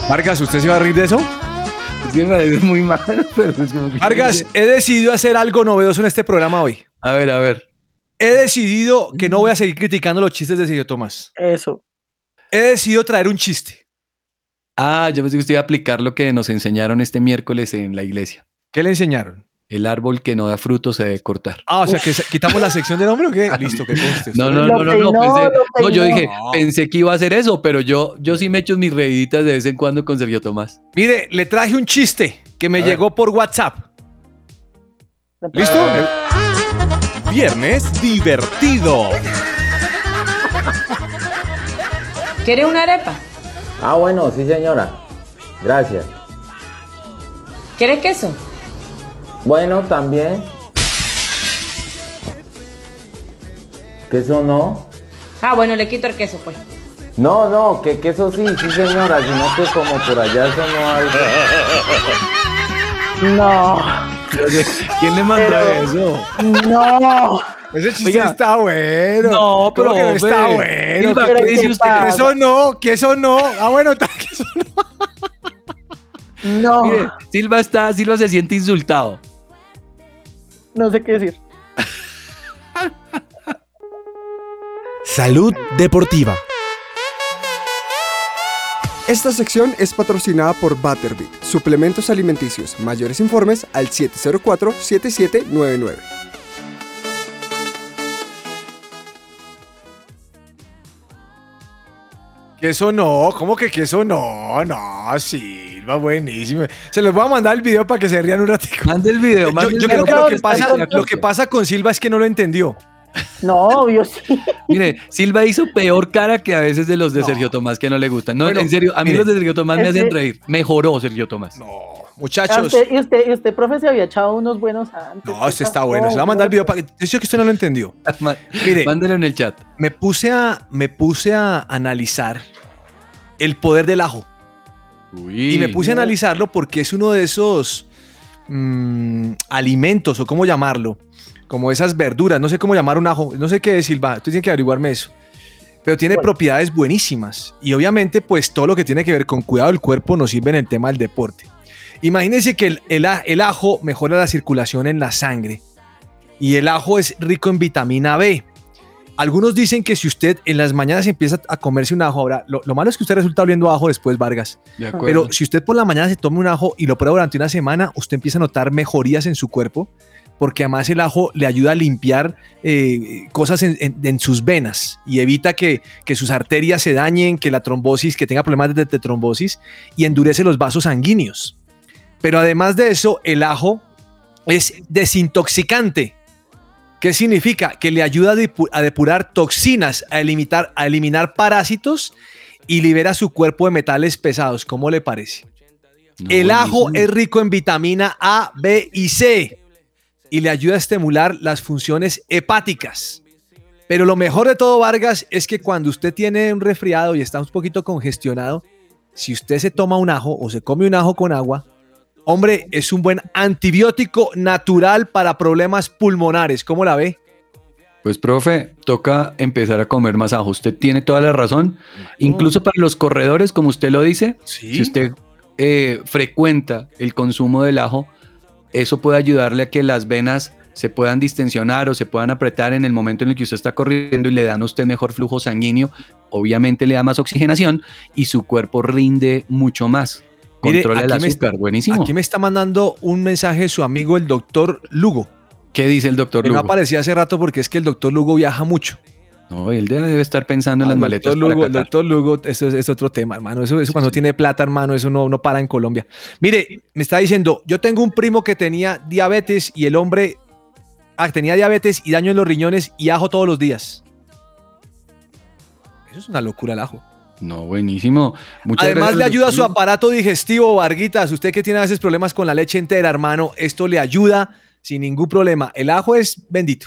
Vargas, ¿usted se va a reír de eso? Es muy mal, pero es como que- Vargas, he decidido hacer algo novedoso en este programa hoy. A ver, a ver. He decidido que no voy a seguir criticando los chistes de Sergio Tomás. Eso. He decidido traer un chiste. Ah, yo pensé que usted iba a aplicar lo que nos enseñaron este miércoles en la iglesia. ¿Qué le enseñaron? El árbol que no da fruto se debe cortar. Ah, o sea, que quitamos la sección del hombre o qué? Listo, que conste. No, no, Lo no, no, no, pensé- no, yo dije, pensé que iba a hacer eso, pero yo, yo sí me echo mis reiditas de vez en cuando con Sergio Tomás. Mire, le traje un chiste que me A ver. llegó por WhatsApp. ¿Listo? Viernes divertido. ¿Quiere una arepa? Ah, bueno, sí, señora. Gracias. ¿Quiere queso? Bueno, también. ¿Queso no? Ah, bueno, le quito el queso, pues. No, no, que queso sí, sí, señora, sino que como por allá eso no hay. No. ¿Quién le mandó Pero- eso? No. Ese chiste Oiga. está bueno. No, ¿Cómo pero, que no está bueno. Silva, ¿Qué ¿qué dice usted? Que eso no, que eso no. Ah, bueno, está- que eso No. Mire, Silva está, Silva se siente insultado. No sé qué decir. Salud Deportiva. Esta sección es patrocinada por Butterbeat, suplementos alimenticios. Mayores informes al 704-7799. Que eso no, ¿cómo que que eso no? No, Silva, buenísimo. Se los voy a mandar el video para que se rían un ratito. Mande el video, Yo, mande el yo video creo que pasa, lo que pasa con Silva es que no lo entendió. No, obvio sí. Mire, Silva hizo peor cara que a veces de los de Sergio Tomás que no le gustan. No, Bueno, en serio, a mí mire, los de Sergio Tomás me hacen reír. Mejoró Sergio Tomás. Ah, Muchachos, usted- y, usted, y usted, profe, se había echado unos buenos antes. no, este está bueno. Se va a mandar el video para que. Yo sé que usted no lo entendió. Mire, Mándelo en el chat. me puse a, me puse a analizar el poder del ajo. Y me puse a analizarlo porque es uno de esos mm, alimentos, o cómo llamarlo, como esas verduras, no sé cómo llamar un ajo, no sé qué es, Silva, tú tienes que averiguarme eso. Pero tiene propiedades buenísimas. Y obviamente, pues todo lo que tiene que ver con cuidado del cuerpo nos sirve en el tema del deporte. Imagínense que el, el a- el ajo mejora la circulación en la sangre. Y el ajo es rico en vitamina B. Algunos dicen que si usted en las mañanas empieza a comerse un ajo, ahora, lo, lo malo es que usted resulta oliendo ajo después, Vargas. De. Pero si usted por la mañana se toma un ajo y lo prueba durante una semana, usted empieza a notar mejorías en su cuerpo, porque además el ajo le ayuda a limpiar eh, cosas en, en- en sus venas y evita que, que sus arterias se dañen, que la trombosis, que tenga problemas de, de trombosis y endurece los vasos sanguíneos. Pero además de eso, el ajo es desintoxicante. ¿Qué significa? Que le ayuda a depurar toxinas, a eliminar, a eliminar parásitos y libera su cuerpo de metales pesados. ¿Cómo le parece? el ajo es rico en vitamina A, B y C y le ayuda a estimular las funciones hepáticas. Pero lo mejor de todo, Vargas, es que cuando usted tiene un resfriado y está un poquito congestionado, si usted se toma un ajo o se come un ajo con agua, hombre, es un buen antibiótico natural para problemas pulmonares. ¿Cómo la ve? Pues, profe, toca empezar a comer más ajo. Usted tiene toda la razón. Incluso para los corredores, como usted lo dice, si usted eh, frecuenta el consumo del ajo, eso puede ayudarle a que las venas se puedan distensionar o se puedan apretar en el momento en el que usted está corriendo y le dan a usted mejor flujo sanguíneo, obviamente le da más oxigenación y su cuerpo rinde mucho más. Mire, Controla el aquí me azúcar, está- buenísimo. Aquí me está mandando un mensaje su amigo el doctor Lugo. ¿Qué dice el doctor Que no Lugo? aparecía hace rato porque es que el doctor Lugo viaja mucho. No, él debe estar pensando en las Ah, maletas. Doctor para Lugo, el Qatar. doctor Lugo, eso es, es otro tema, hermano. Eso, eso cuando tiene plata, hermano, eso no, no para en Colombia. Mire, me está diciendo, yo tengo un primo que tenía diabetes y el hombre ah, tenía diabetes y daño en los riñones y ajo todos los días. Eso es una locura el ajo. No, buenísimo. Muchas Además gracias, le ayuda a su aparato digestivo, Varguitas. Usted que tiene a veces problemas con la leche entera, hermano, esto le ayuda sin ningún problema. El ajo es bendito.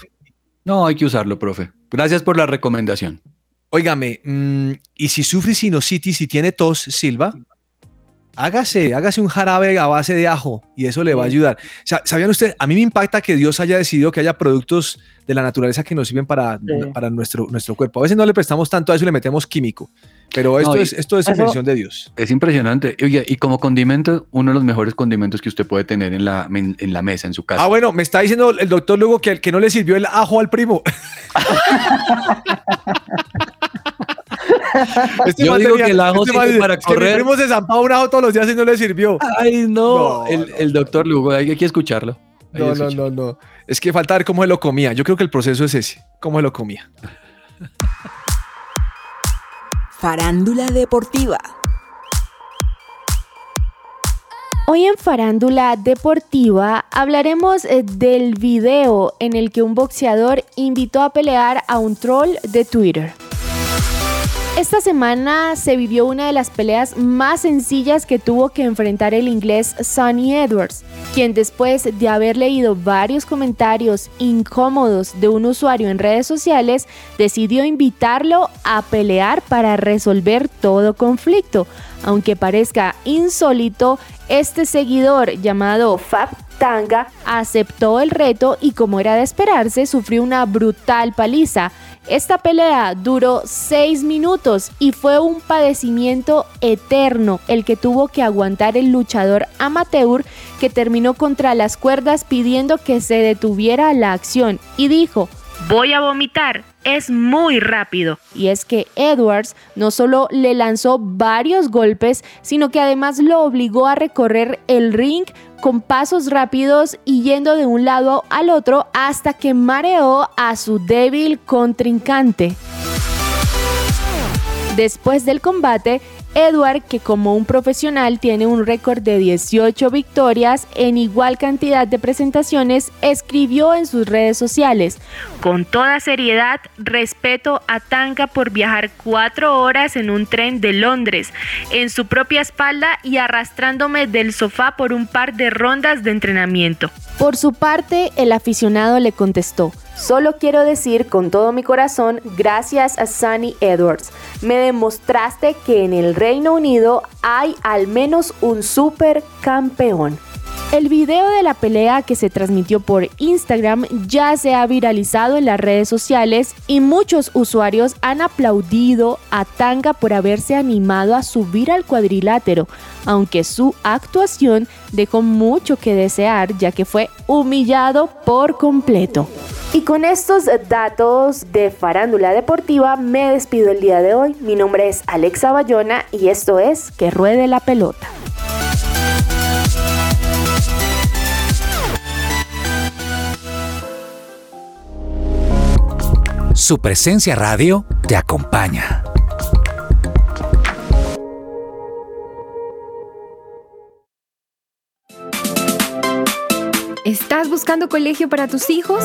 No, hay que usarlo, profe. Gracias por la recomendación. Óigame, mm, y si sufre sinusitis y tiene tos, Silva, hágase, hágase un jarabe a base de ajo y eso le va a ayudar. Sa- ¿Sabían ustedes? A mí me impacta que Dios haya decidido que haya productos de la naturaleza que nos sirven para, para nuestro, nuestro cuerpo. A veces no le prestamos tanto a eso y le metemos químico, pero esto No, es, esto es invención de Dios. Es impresionante. Oye, y como condimento, uno de los mejores condimentos que usted puede tener en la, en, en la mesa, en su casa. Ah, bueno, me está diciendo el doctor luego que, que no le sirvió el ajo al primo. Este Yo digo tenía- que el ajo este sirve para "Es que correr". mi primo se zampaba un ajo todos los días y no le sirvió. Ay, no. el, el doctor Lugo, hay que escucharlo. Hay que No, no, no, no. Es que falta ver cómo se lo comía. Yo creo que el proceso es ese. ¿Cómo se lo comía? Farándula deportiva. Hoy en Farándula Deportiva hablaremos eh, del video en el que un boxeador invitó a pelear a un troll de Twitter. Esta semana se vivió una de las peleas más sencillas que tuvo que enfrentar el inglés Sonny Edwards, quien después de haber leído varios comentarios incómodos de un usuario en redes sociales, decidió invitarlo a pelear para resolver todo conflicto. Aunque parezca insólito, este seguidor llamado Fab Tanga aceptó el reto y como era de esperarse, sufrió una brutal paliza. Esta pelea duró 6 minutos y fue un padecimiento eterno el que tuvo que aguantar el luchador amateur que terminó contra las cuerdas pidiendo que se detuviera la acción y dijo, voy a vomitar, es muy rápido. Y es que Edwards no solo le lanzó varios golpes, sino que además lo obligó a recorrer el ring con pasos rápidos y yendo de un lado al otro hasta que mareó a su débil contrincante. Después del combate, Edward, que como un profesional tiene un récord de 18 victorias en igual cantidad de presentaciones, escribió en sus redes sociales, con toda seriedad, respeto a Tanga por viajar cuatro horas en un tren de Londres, en su propia espalda y arrastrándome del sofá por un par de rondas de entrenamiento. Por su parte, el aficionado le contestó, Solo quiero decir con todo mi corazón, gracias a Sunny Edwards. Me demostraste que en el Reino Unido hay al menos un super campeón. El video de la pelea que se transmitió por Instagram ya se ha viralizado en las redes sociales y muchos usuarios han aplaudido a Tanga por haberse animado a subir al cuadrilátero, aunque su actuación dejó mucho que desear ya que fue humillado por completo. Y con estos datos de farándula deportiva me despido el día de hoy. Mi nombre es Alexa Bayona y esto es Que Ruede la Pelota. Su presencia radio te acompaña. ¿Estás buscando colegio para tus hijos?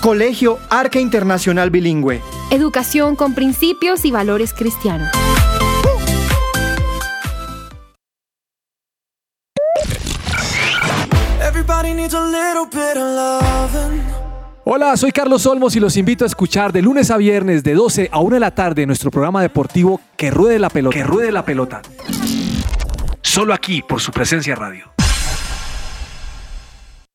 Colegio Arca Internacional Bilingüe. Educación con principios y valores cristianos. Hola, soy Carlos Olmos y los invito a escuchar de lunes a viernes de 12 a 1 de la tarde nuestro programa deportivo Que Ruede la Pelota. Que ruede la pelota. Solo aquí por su presencia radio.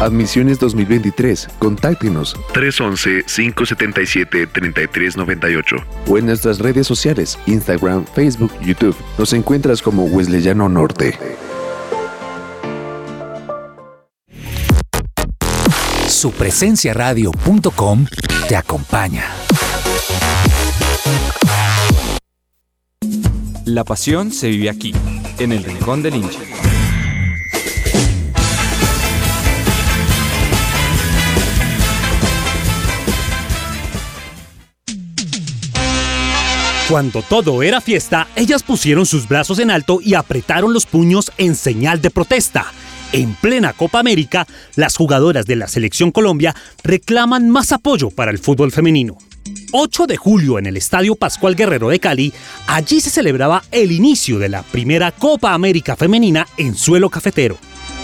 Admisiones 2023. Contáctenos 311-577-3398 o en nuestras redes sociales, Instagram, Facebook, YouTube. Nos encuentras como Wesleyano Norte. Supresenciaradio.com te acompaña. La pasión se vive aquí, en el Rincón del Hincha. Cuando todo era fiesta, ellas pusieron sus brazos en alto y apretaron los puños en señal de protesta. En plena Copa América, las jugadoras de la Selección Colombia reclaman más apoyo para el fútbol femenino. 8 de julio en el Estadio Pascual Guerrero de Cali, allí se celebraba el inicio de la primera Copa América femenina en suelo cafetero.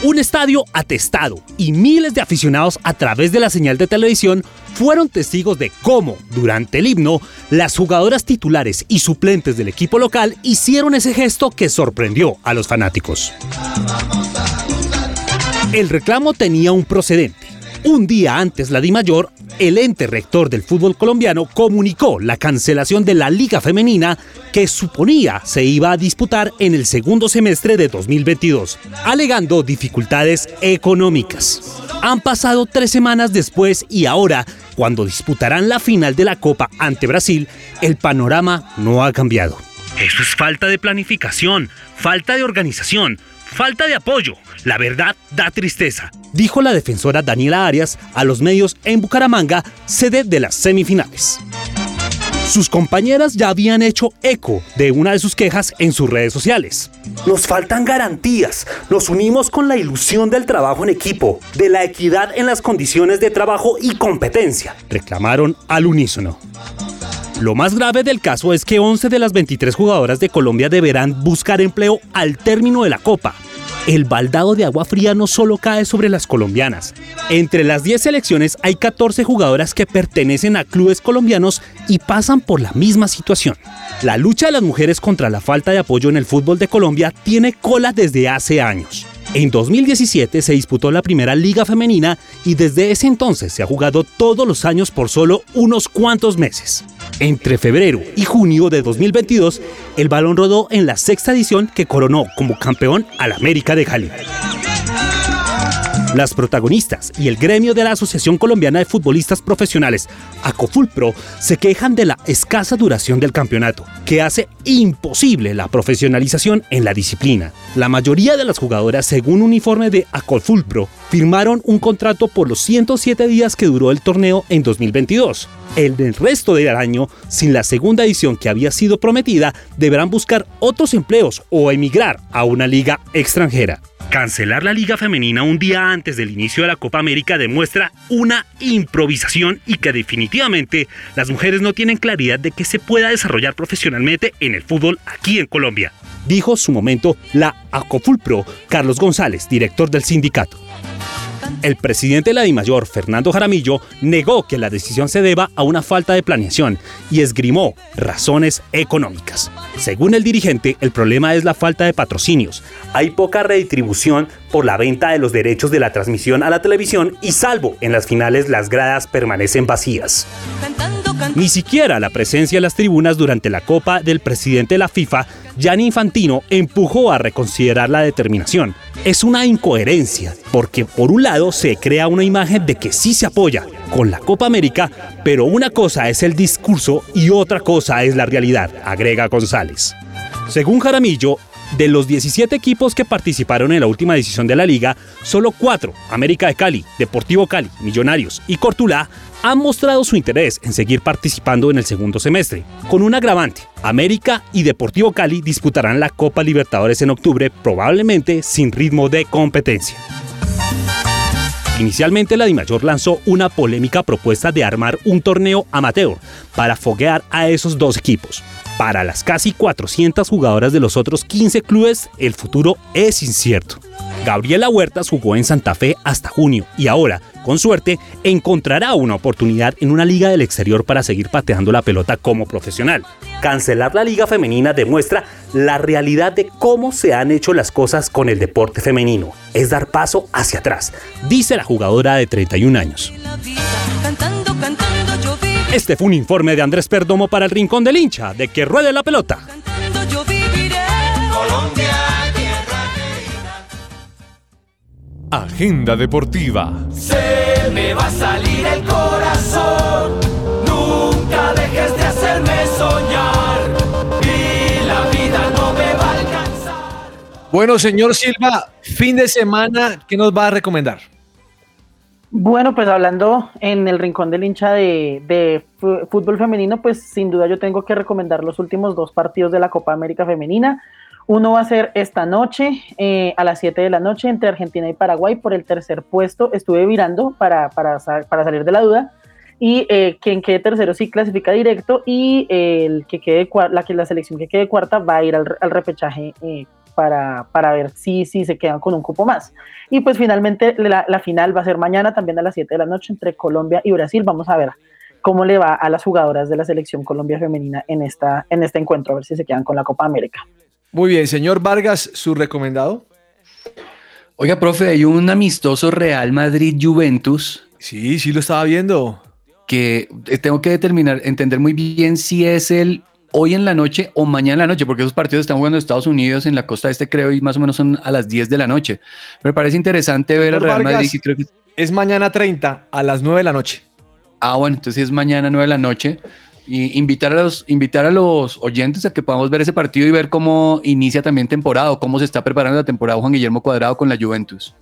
Un estadio atestado y miles de aficionados a través de la señal de televisión fueron testigos de cómo, durante el himno, las jugadoras titulares y suplentes del equipo local hicieron ese gesto que sorprendió a los fanáticos. El reclamo tenía un procedente. Un día antes, la DIMAYOR, el ente rector del fútbol colombiano, comunicó la cancelación de la Liga Femenina que suponía se iba a disputar en el segundo semestre de 2022, alegando dificultades económicas. Han pasado tres semanas después y ahora, cuando disputarán la final de la Copa ante Brasil, el panorama no ha cambiado. Eso es falta de planificación, falta de organización, falta de apoyo. La verdad da tristeza, dijo la defensora Daniela Arias a los medios en Bucaramanga, sede de las semifinales. Sus compañeras ya habían hecho eco de una de sus quejas en sus redes sociales. Nos faltan garantías, nos unimos con la ilusión del trabajo en equipo, de la equidad en las condiciones de trabajo y competencia, reclamaron al unísono. Lo más grave del caso es que 11 de las 23 jugadoras de Colombia deberán buscar empleo al término de la Copa. El baldado de agua fría no solo cae sobre las colombianas. Entre las 10 selecciones hay 14 jugadoras que pertenecen a clubes colombianos y pasan por la misma situación. La lucha de las mujeres contra la falta de apoyo en el fútbol de Colombia tiene cola desde hace años. En 2017 se disputó la primera liga femenina y desde ese entonces se ha jugado todos los años por solo unos cuantos meses. Entre febrero y junio de 2022, el balón rodó en la sexta edición que coronó como campeón al América de Cali. Las protagonistas y el gremio de la Asociación Colombiana de Futbolistas Profesionales, ACOFULPRO, se quejan de la escasa duración del campeonato, que hace imposible la profesionalización en la disciplina. La mayoría de las jugadoras, según un informe de ACOFULPRO, firmaron un contrato por los 107 días que duró el torneo en 2022. El resto del año, sin la segunda edición que había sido prometida, deberán buscar otros empleos o emigrar a una liga extranjera. Cancelar la liga femenina un día antes del inicio de la Copa América demuestra una improvisación y que definitivamente las mujeres no tienen claridad de que se pueda desarrollar profesionalmente en el fútbol aquí en Colombia, dijo su momento la ACOFULPRO Carlos González, director del sindicato. El presidente de la DIMAYOR, Fernando Jaramillo, negó que la decisión se deba a una falta de planeación y esgrimó razones económicas. Según el dirigente, el problema es la falta de patrocinios. Hay poca redistribución por la venta de los derechos de la transmisión a la televisión y salvo en las finales las gradas permanecen vacías. Ni siquiera la presencia en las tribunas durante la Copa del presidente de la FIFA, Gianni Infantino, empujó a reconsiderar la determinación. Es una incoherencia, porque por un lado se crea una imagen de que sí se apoya con la Copa América, pero una cosa es el discurso y otra cosa es la realidad, agrega González. Según Jaramillo, de los 17 equipos que participaron en la última decisión de la liga, solo 4, América de Cali, Deportivo Cali, Millonarios y Cortulá, han mostrado su interés en seguir participando en el segundo semestre, con un agravante. América y Deportivo Cali disputarán la Copa Libertadores en octubre, probablemente sin ritmo de competencia. Inicialmente la DIMAYOR lanzó una polémica propuesta de armar un torneo amateur para foguear a esos dos equipos. Para las casi 400 jugadoras de los otros 15 clubes, el futuro es incierto. Gabriela Huertas jugó en Santa Fe hasta junio y ahora, con suerte, encontrará una oportunidad en una liga del exterior para seguir pateando la pelota como profesional. Cancelar la liga femenina demuestra la realidad de cómo se han hecho las cosas con el deporte femenino. Es dar paso hacia atrás, dice la jugadora de 31 años. Este fue un informe de Andrés Perdomo para el Rincón del Hincha, de que ruede la pelota. Agenda deportiva. Se me va a salir el corazón. Nunca dejes de hacerme soñar. Y la vida no me va a alcanzar. Bueno, señor Silva, fin de semana, ¿qué nos va a recomendar? Bueno, pues hablando en el rincón del hincha de, de fútbol femenino, pues sin duda yo tengo que recomendar los últimos dos partidos de la Copa América Femenina. Uno va a ser esta noche eh, a las 7 de la noche entre Argentina y Paraguay por el tercer puesto. Estuve virando para, para, para salir de la duda. Y eh, quien quede tercero sí clasifica directo y el que quede la, que la selección que quede cuarta va a ir al, repechaje eh, para, para ver si, si se quedan con un cupo más. Y pues finalmente la, la final va a ser mañana también a las 7 de la noche entre Colombia y Brasil. Vamos a ver cómo le va a las jugadoras de la selección Colombia femenina en, esta, en este encuentro, a ver si se quedan con la Copa América. Muy bien, señor Vargas, su recomendado. Oiga, profe, hay un amistoso Real Madrid-Juventus. Sí, sí lo estaba viendo. Que eh, tengo que determinar, entender muy bien si es el hoy en la noche o mañana en la noche, porque esos partidos están jugando en Estados Unidos, en la costa este creo, y más o menos son a las 10 de la noche. Me parece interesante ver al Real Vargas, Madrid. creo que... Es mañana 30 a las 9 de la noche. Ah, bueno, entonces es mañana 9 de la noche. Y invitar a los, invitar a los oyentes a que podamos ver ese partido y ver cómo inicia también temporada o cómo se está preparando la temporada Juan Guillermo Cuadrado con la Juventus.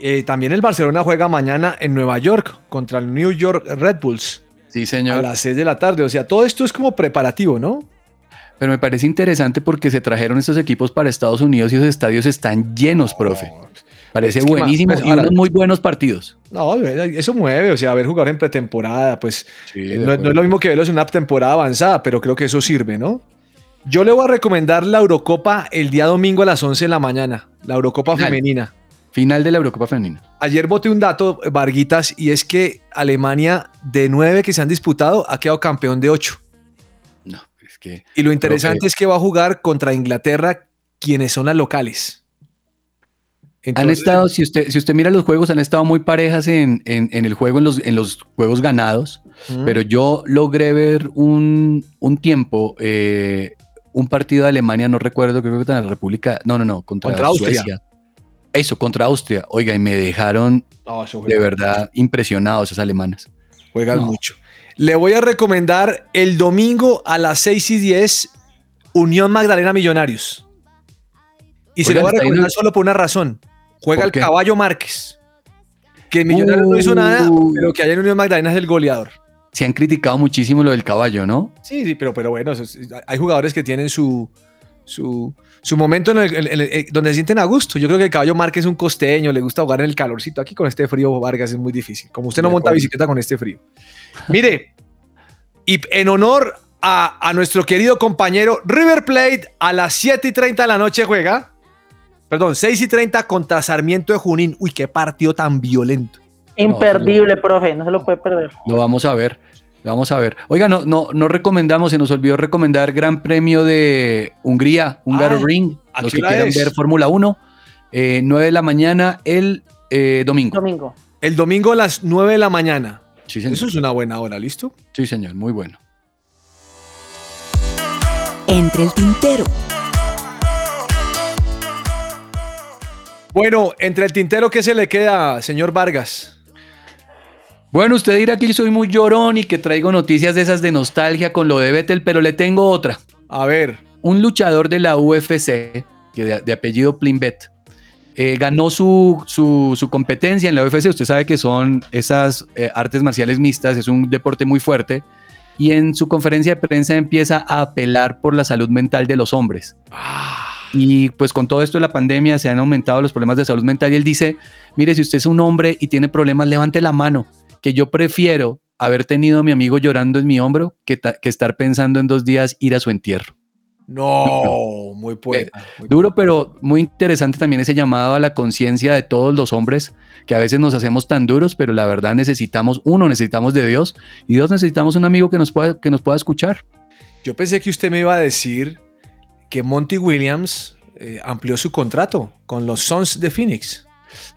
Eh, también el Barcelona juega mañana en Nueva York contra el New York Red Bulls. Sí, señor. A las 6 de la tarde. O sea, todo esto es como preparativo, ¿no? Pero me parece interesante porque se trajeron estos equipos para Estados Unidos y esos estadios están llenos, profe. Parece Es que, buenísimo pues, y ahora- unos muy buenos partidos. No, eso mueve, o sea, ver jugador en pretemporada, pues de no, no es lo mismo que verlos en una temporada avanzada, pero creo que eso sirve, ¿no? Yo le voy a recomendar la Eurocopa el día domingo a las 11 de la mañana, la Eurocopa Final. femenina. Final de la Eurocopa Femenina. Ayer boté un dato, Varguitas, y es que Alemania, de nueve que se han disputado, ha quedado campeón de ocho. Es que, Y lo interesante es que va a jugar contra Inglaterra, quienes son las locales. Han estado, si usted, si usted mira los juegos, han estado muy parejas en, en- en el juego, en los, en los juegos ganados, pero yo logré ver un, un tiempo, eh, un partido de Alemania, no recuerdo, creo que contra la República, no, no, no, contra, Contra Austria. Suecia. Eso, contra Austria. Oiga, y me dejaron de verdad impresionados esas alemanas. Juegan No. mucho. Le voy a recomendar el domingo a las 6 y 10, Unión Magdalena Millonarios. Y se lo voy a recomendar solo por una razón. Juega ¿Por el qué? caballo Márquez. Que Millonarios no hizo nada, pero que en Unión Magdalena es el goleador. Se han criticado muchísimo lo del caballo, ¿no? Sí, sí, pero, pero bueno, hay jugadores que tienen su, su, su momento en el- en el- en- donde se sienten a gusto. Yo creo que el caballo Márquez es un costeño, le gusta jugar en el calorcito. Aquí con este frío, Vargas, es muy difícil. Como usted no monta bicicleta con este frío. Mire, y en honor a, a nuestro querido compañero River Plate, a las 7 y 30 de la noche juega. Perdón, 6 y 30 contra Sarmiento de Junín. Uy, qué partido tan violento. Imperdible, profe, no se lo puede perder. Lo vamos a ver. Lo vamos a ver. Oiga, no, no, no recomendamos, se nos olvidó recomendar Gran Premio de Hungría, Húngaro Ah, Ring, ¿a los que quieran es? ver Fórmula 1, eh, 9 de la mañana el eh, domingo. Domingo. El domingo a las 9 de la mañana. Sí, señor. Eso es una buena hora, ¿listo? Sí, señor, muy bueno. Entre el tintero. Bueno, entre el tintero, ¿qué se le queda, señor Vargas? Bueno, usted dirá que yo soy muy llorón y que traigo noticias de esas de nostalgia con lo de Vettel, pero le tengo otra. A ver. Un luchador de la UFC, que de, de apellido Plimbet, eh, ganó su, su- su competencia en la UFC. Usted sabe que son esas eh, artes marciales mixtas, es un deporte muy fuerte. Y en su conferencia de prensa empieza a apelar por la salud mental de los hombres. Y pues con todo esto de la pandemia se han aumentado los problemas de salud mental y él dice, mire, si usted es un hombre y tiene problemas, levante la mano, que yo prefiero haber tenido a mi amigo llorando en mi hombro que, que estar pensando en dos días ir a su entierro. No, muy poeta. Duro, pero muy interesante también ese llamado a la conciencia de todos los hombres, que a veces nos hacemos tan duros, pero la verdad necesitamos, uno, necesitamos de Dios, y dos, necesitamos un amigo que nos pueda, que nos pueda escuchar. Yo pensé que usted me iba a decir que Monty Williams eh, amplió su contrato con los Suns de Phoenix.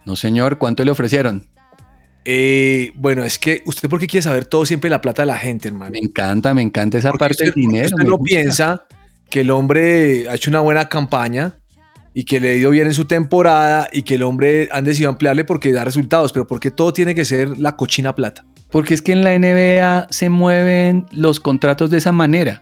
No, señor, ¿cuánto le ofrecieron? Eh, bueno, es que usted porque quiere saber todo siempre la plata de la gente, hermano. Me encanta, me encanta esa parte del dinero. Usted no gusta. piensa que el hombre ha hecho una buena campaña y que le ha ido bien en su temporada y que el hombre han decidido ampliarle porque da resultados, pero porque todo tiene que ser la cochina plata. Porque es que en la NBA se mueven los contratos de esa manera.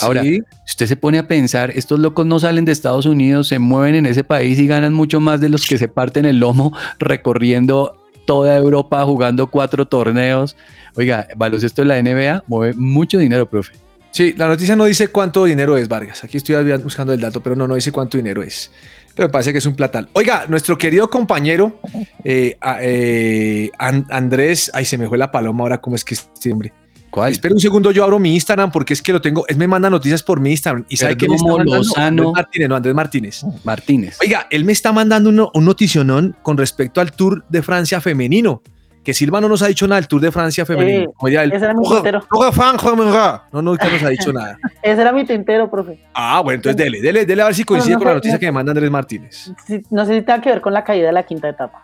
Ahora, Sí. si usted se pone a pensar, estos locos no salen de Estados Unidos, se mueven en ese país y ganan mucho más de los que se parten el lomo recorriendo toda Europa jugando cuatro torneos. Oiga, baloncesto de la NBA mueve mucho dinero, profe. Sí, la noticia no dice cuánto dinero es, Vargas. Aquí estoy buscando el dato, pero no, no dice cuánto dinero es. Pero me parece que es un platal. Oiga, nuestro querido compañero eh, eh, An- Andrés, ay, se me fue la paloma ahora, ¿cómo es que es este hombre? ¿Cuál? Espera un segundo, yo abro mi Instagram porque es que lo tengo, él me manda noticias por mi Instagram y sabe que me está mandando Lozano. Andrés Martínez, no, Andrés Martínez. Martínez. Oiga, él me está mandando un noticionón con respecto al Tour de Francia femenino. Que Silva no nos ha dicho nada del Tour de Francia femenino. Eh, Como diría él, ese era mi "Oja, puntero. oja, fan, oja, oja". No, nunca nos ha dicho nada. Ese era mi tintero, profe. Ah, bueno, entonces dele, dele, dele a ver si coincide no con la noticia no- que me manda Andrés Martínez. Sí, no sé si tenga que ver con la caída de la quinta etapa.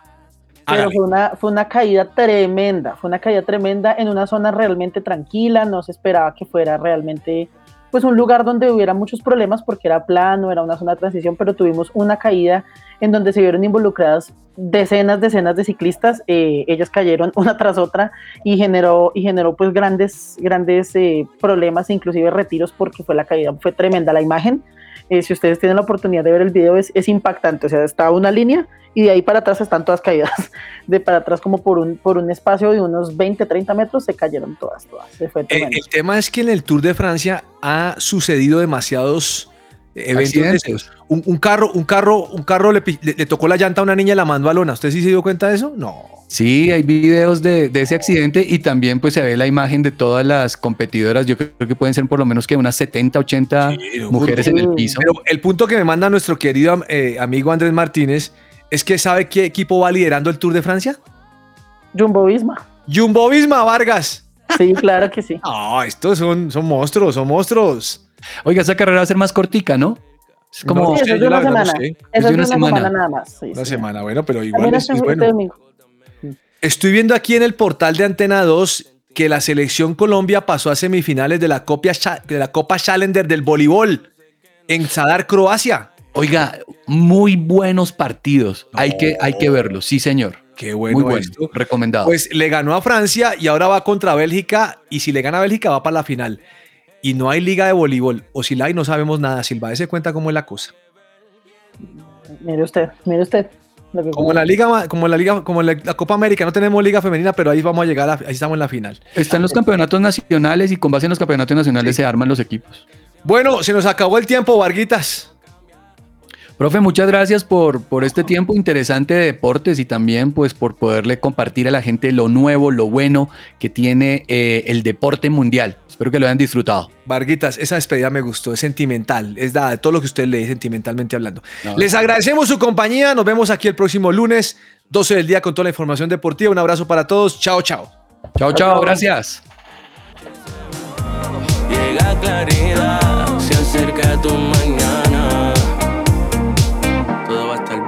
Pero fue una, fue una caída tremenda, fue una caída tremenda en una zona realmente tranquila, no se esperaba que fuera realmente pues un lugar donde hubiera muchos problemas porque era plano, era una zona de transición, pero tuvimos una caída en donde se vieron involucradas decenas, decenas de ciclistas, eh, ellas cayeron una tras otra y generó, y generó pues grandes, grandes eh, problemas, inclusive retiros porque fue la caída, fue tremenda la imagen. Eh, si ustedes tienen la oportunidad de ver el video, es, es impactante. O sea, está una línea y de ahí para atrás están todas caídas. De para atrás, como por un, por un espacio de unos 20, 30 metros, se cayeron todas, todas. Se fue Eh, el tema es que en el Tour de Francia ha sucedido demasiados eventos. Un, un carro, un carro, un carro le, pi- le- le tocó la llanta a una niña y la mandó a lona. ¿Usted sí se dio cuenta de eso? No. Sí, hay videos de, de ese accidente y también pues se ve la imagen de todas las competidoras. Yo creo que pueden ser por lo menos que unas 70, 80 mujeres en el piso. Pero el punto que me manda nuestro querido eh, amigo Andrés Martínez es que sabe qué equipo va liderando el Tour de Francia. Jumbo Visma. Jumbo Visma, Vargas. Sí, claro que sí. No, estos son, son monstruos, son monstruos. Oiga, esa carrera va a ser más cortica, ¿no? Es como No Sí, sé, eso es de una semana. Eso Es de una semana. nada más. sí, Una sí. semana, bueno, pero igual es, es bueno. domingo. Estoy viendo aquí en el portal de Antena 2 que la selección Colombia pasó a semifinales de la, de la Copa Challenger del voleibol en Zadar, Croacia. Oiga, muy buenos partidos. Hay, que, hay que verlos, sí, señor. Qué bueno, Muy bueno, esto. recomendado. Pues le ganó a Francia y ahora va contra Bélgica y si le gana a Bélgica va para la final. Y no hay liga de voleibol. O si la hay no sabemos nada. Silva, se cuenta cómo es la cosa. Mire usted, mire usted. lo que- Como la liga, como la liga, como la, la Copa América, no tenemos liga femenina, pero ahí vamos a llegar, a- ahí estamos en la final. Están los campeonatos nacionales y con base en los campeonatos nacionales se arman los equipos. Bueno, se nos acabó el tiempo, Varguitas. Profe, muchas gracias por, por este tiempo interesante de deportes y también pues por poderle compartir a la gente lo nuevo, lo bueno que tiene eh, el deporte mundial. Espero que lo hayan disfrutado. Varguitas, esa despedida me gustó, es sentimental, es dada de todo lo que usted lee sentimentalmente hablando. Les agradecemos su compañía, nos vemos aquí el próximo lunes, 12 del día con toda la información deportiva. Un abrazo para todos, chao, chao. Chao, chao, gracias. Llega claridad, se acerca tu mañana.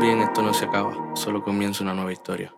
Bien, esto no se acaba, solo comienza una nueva historia.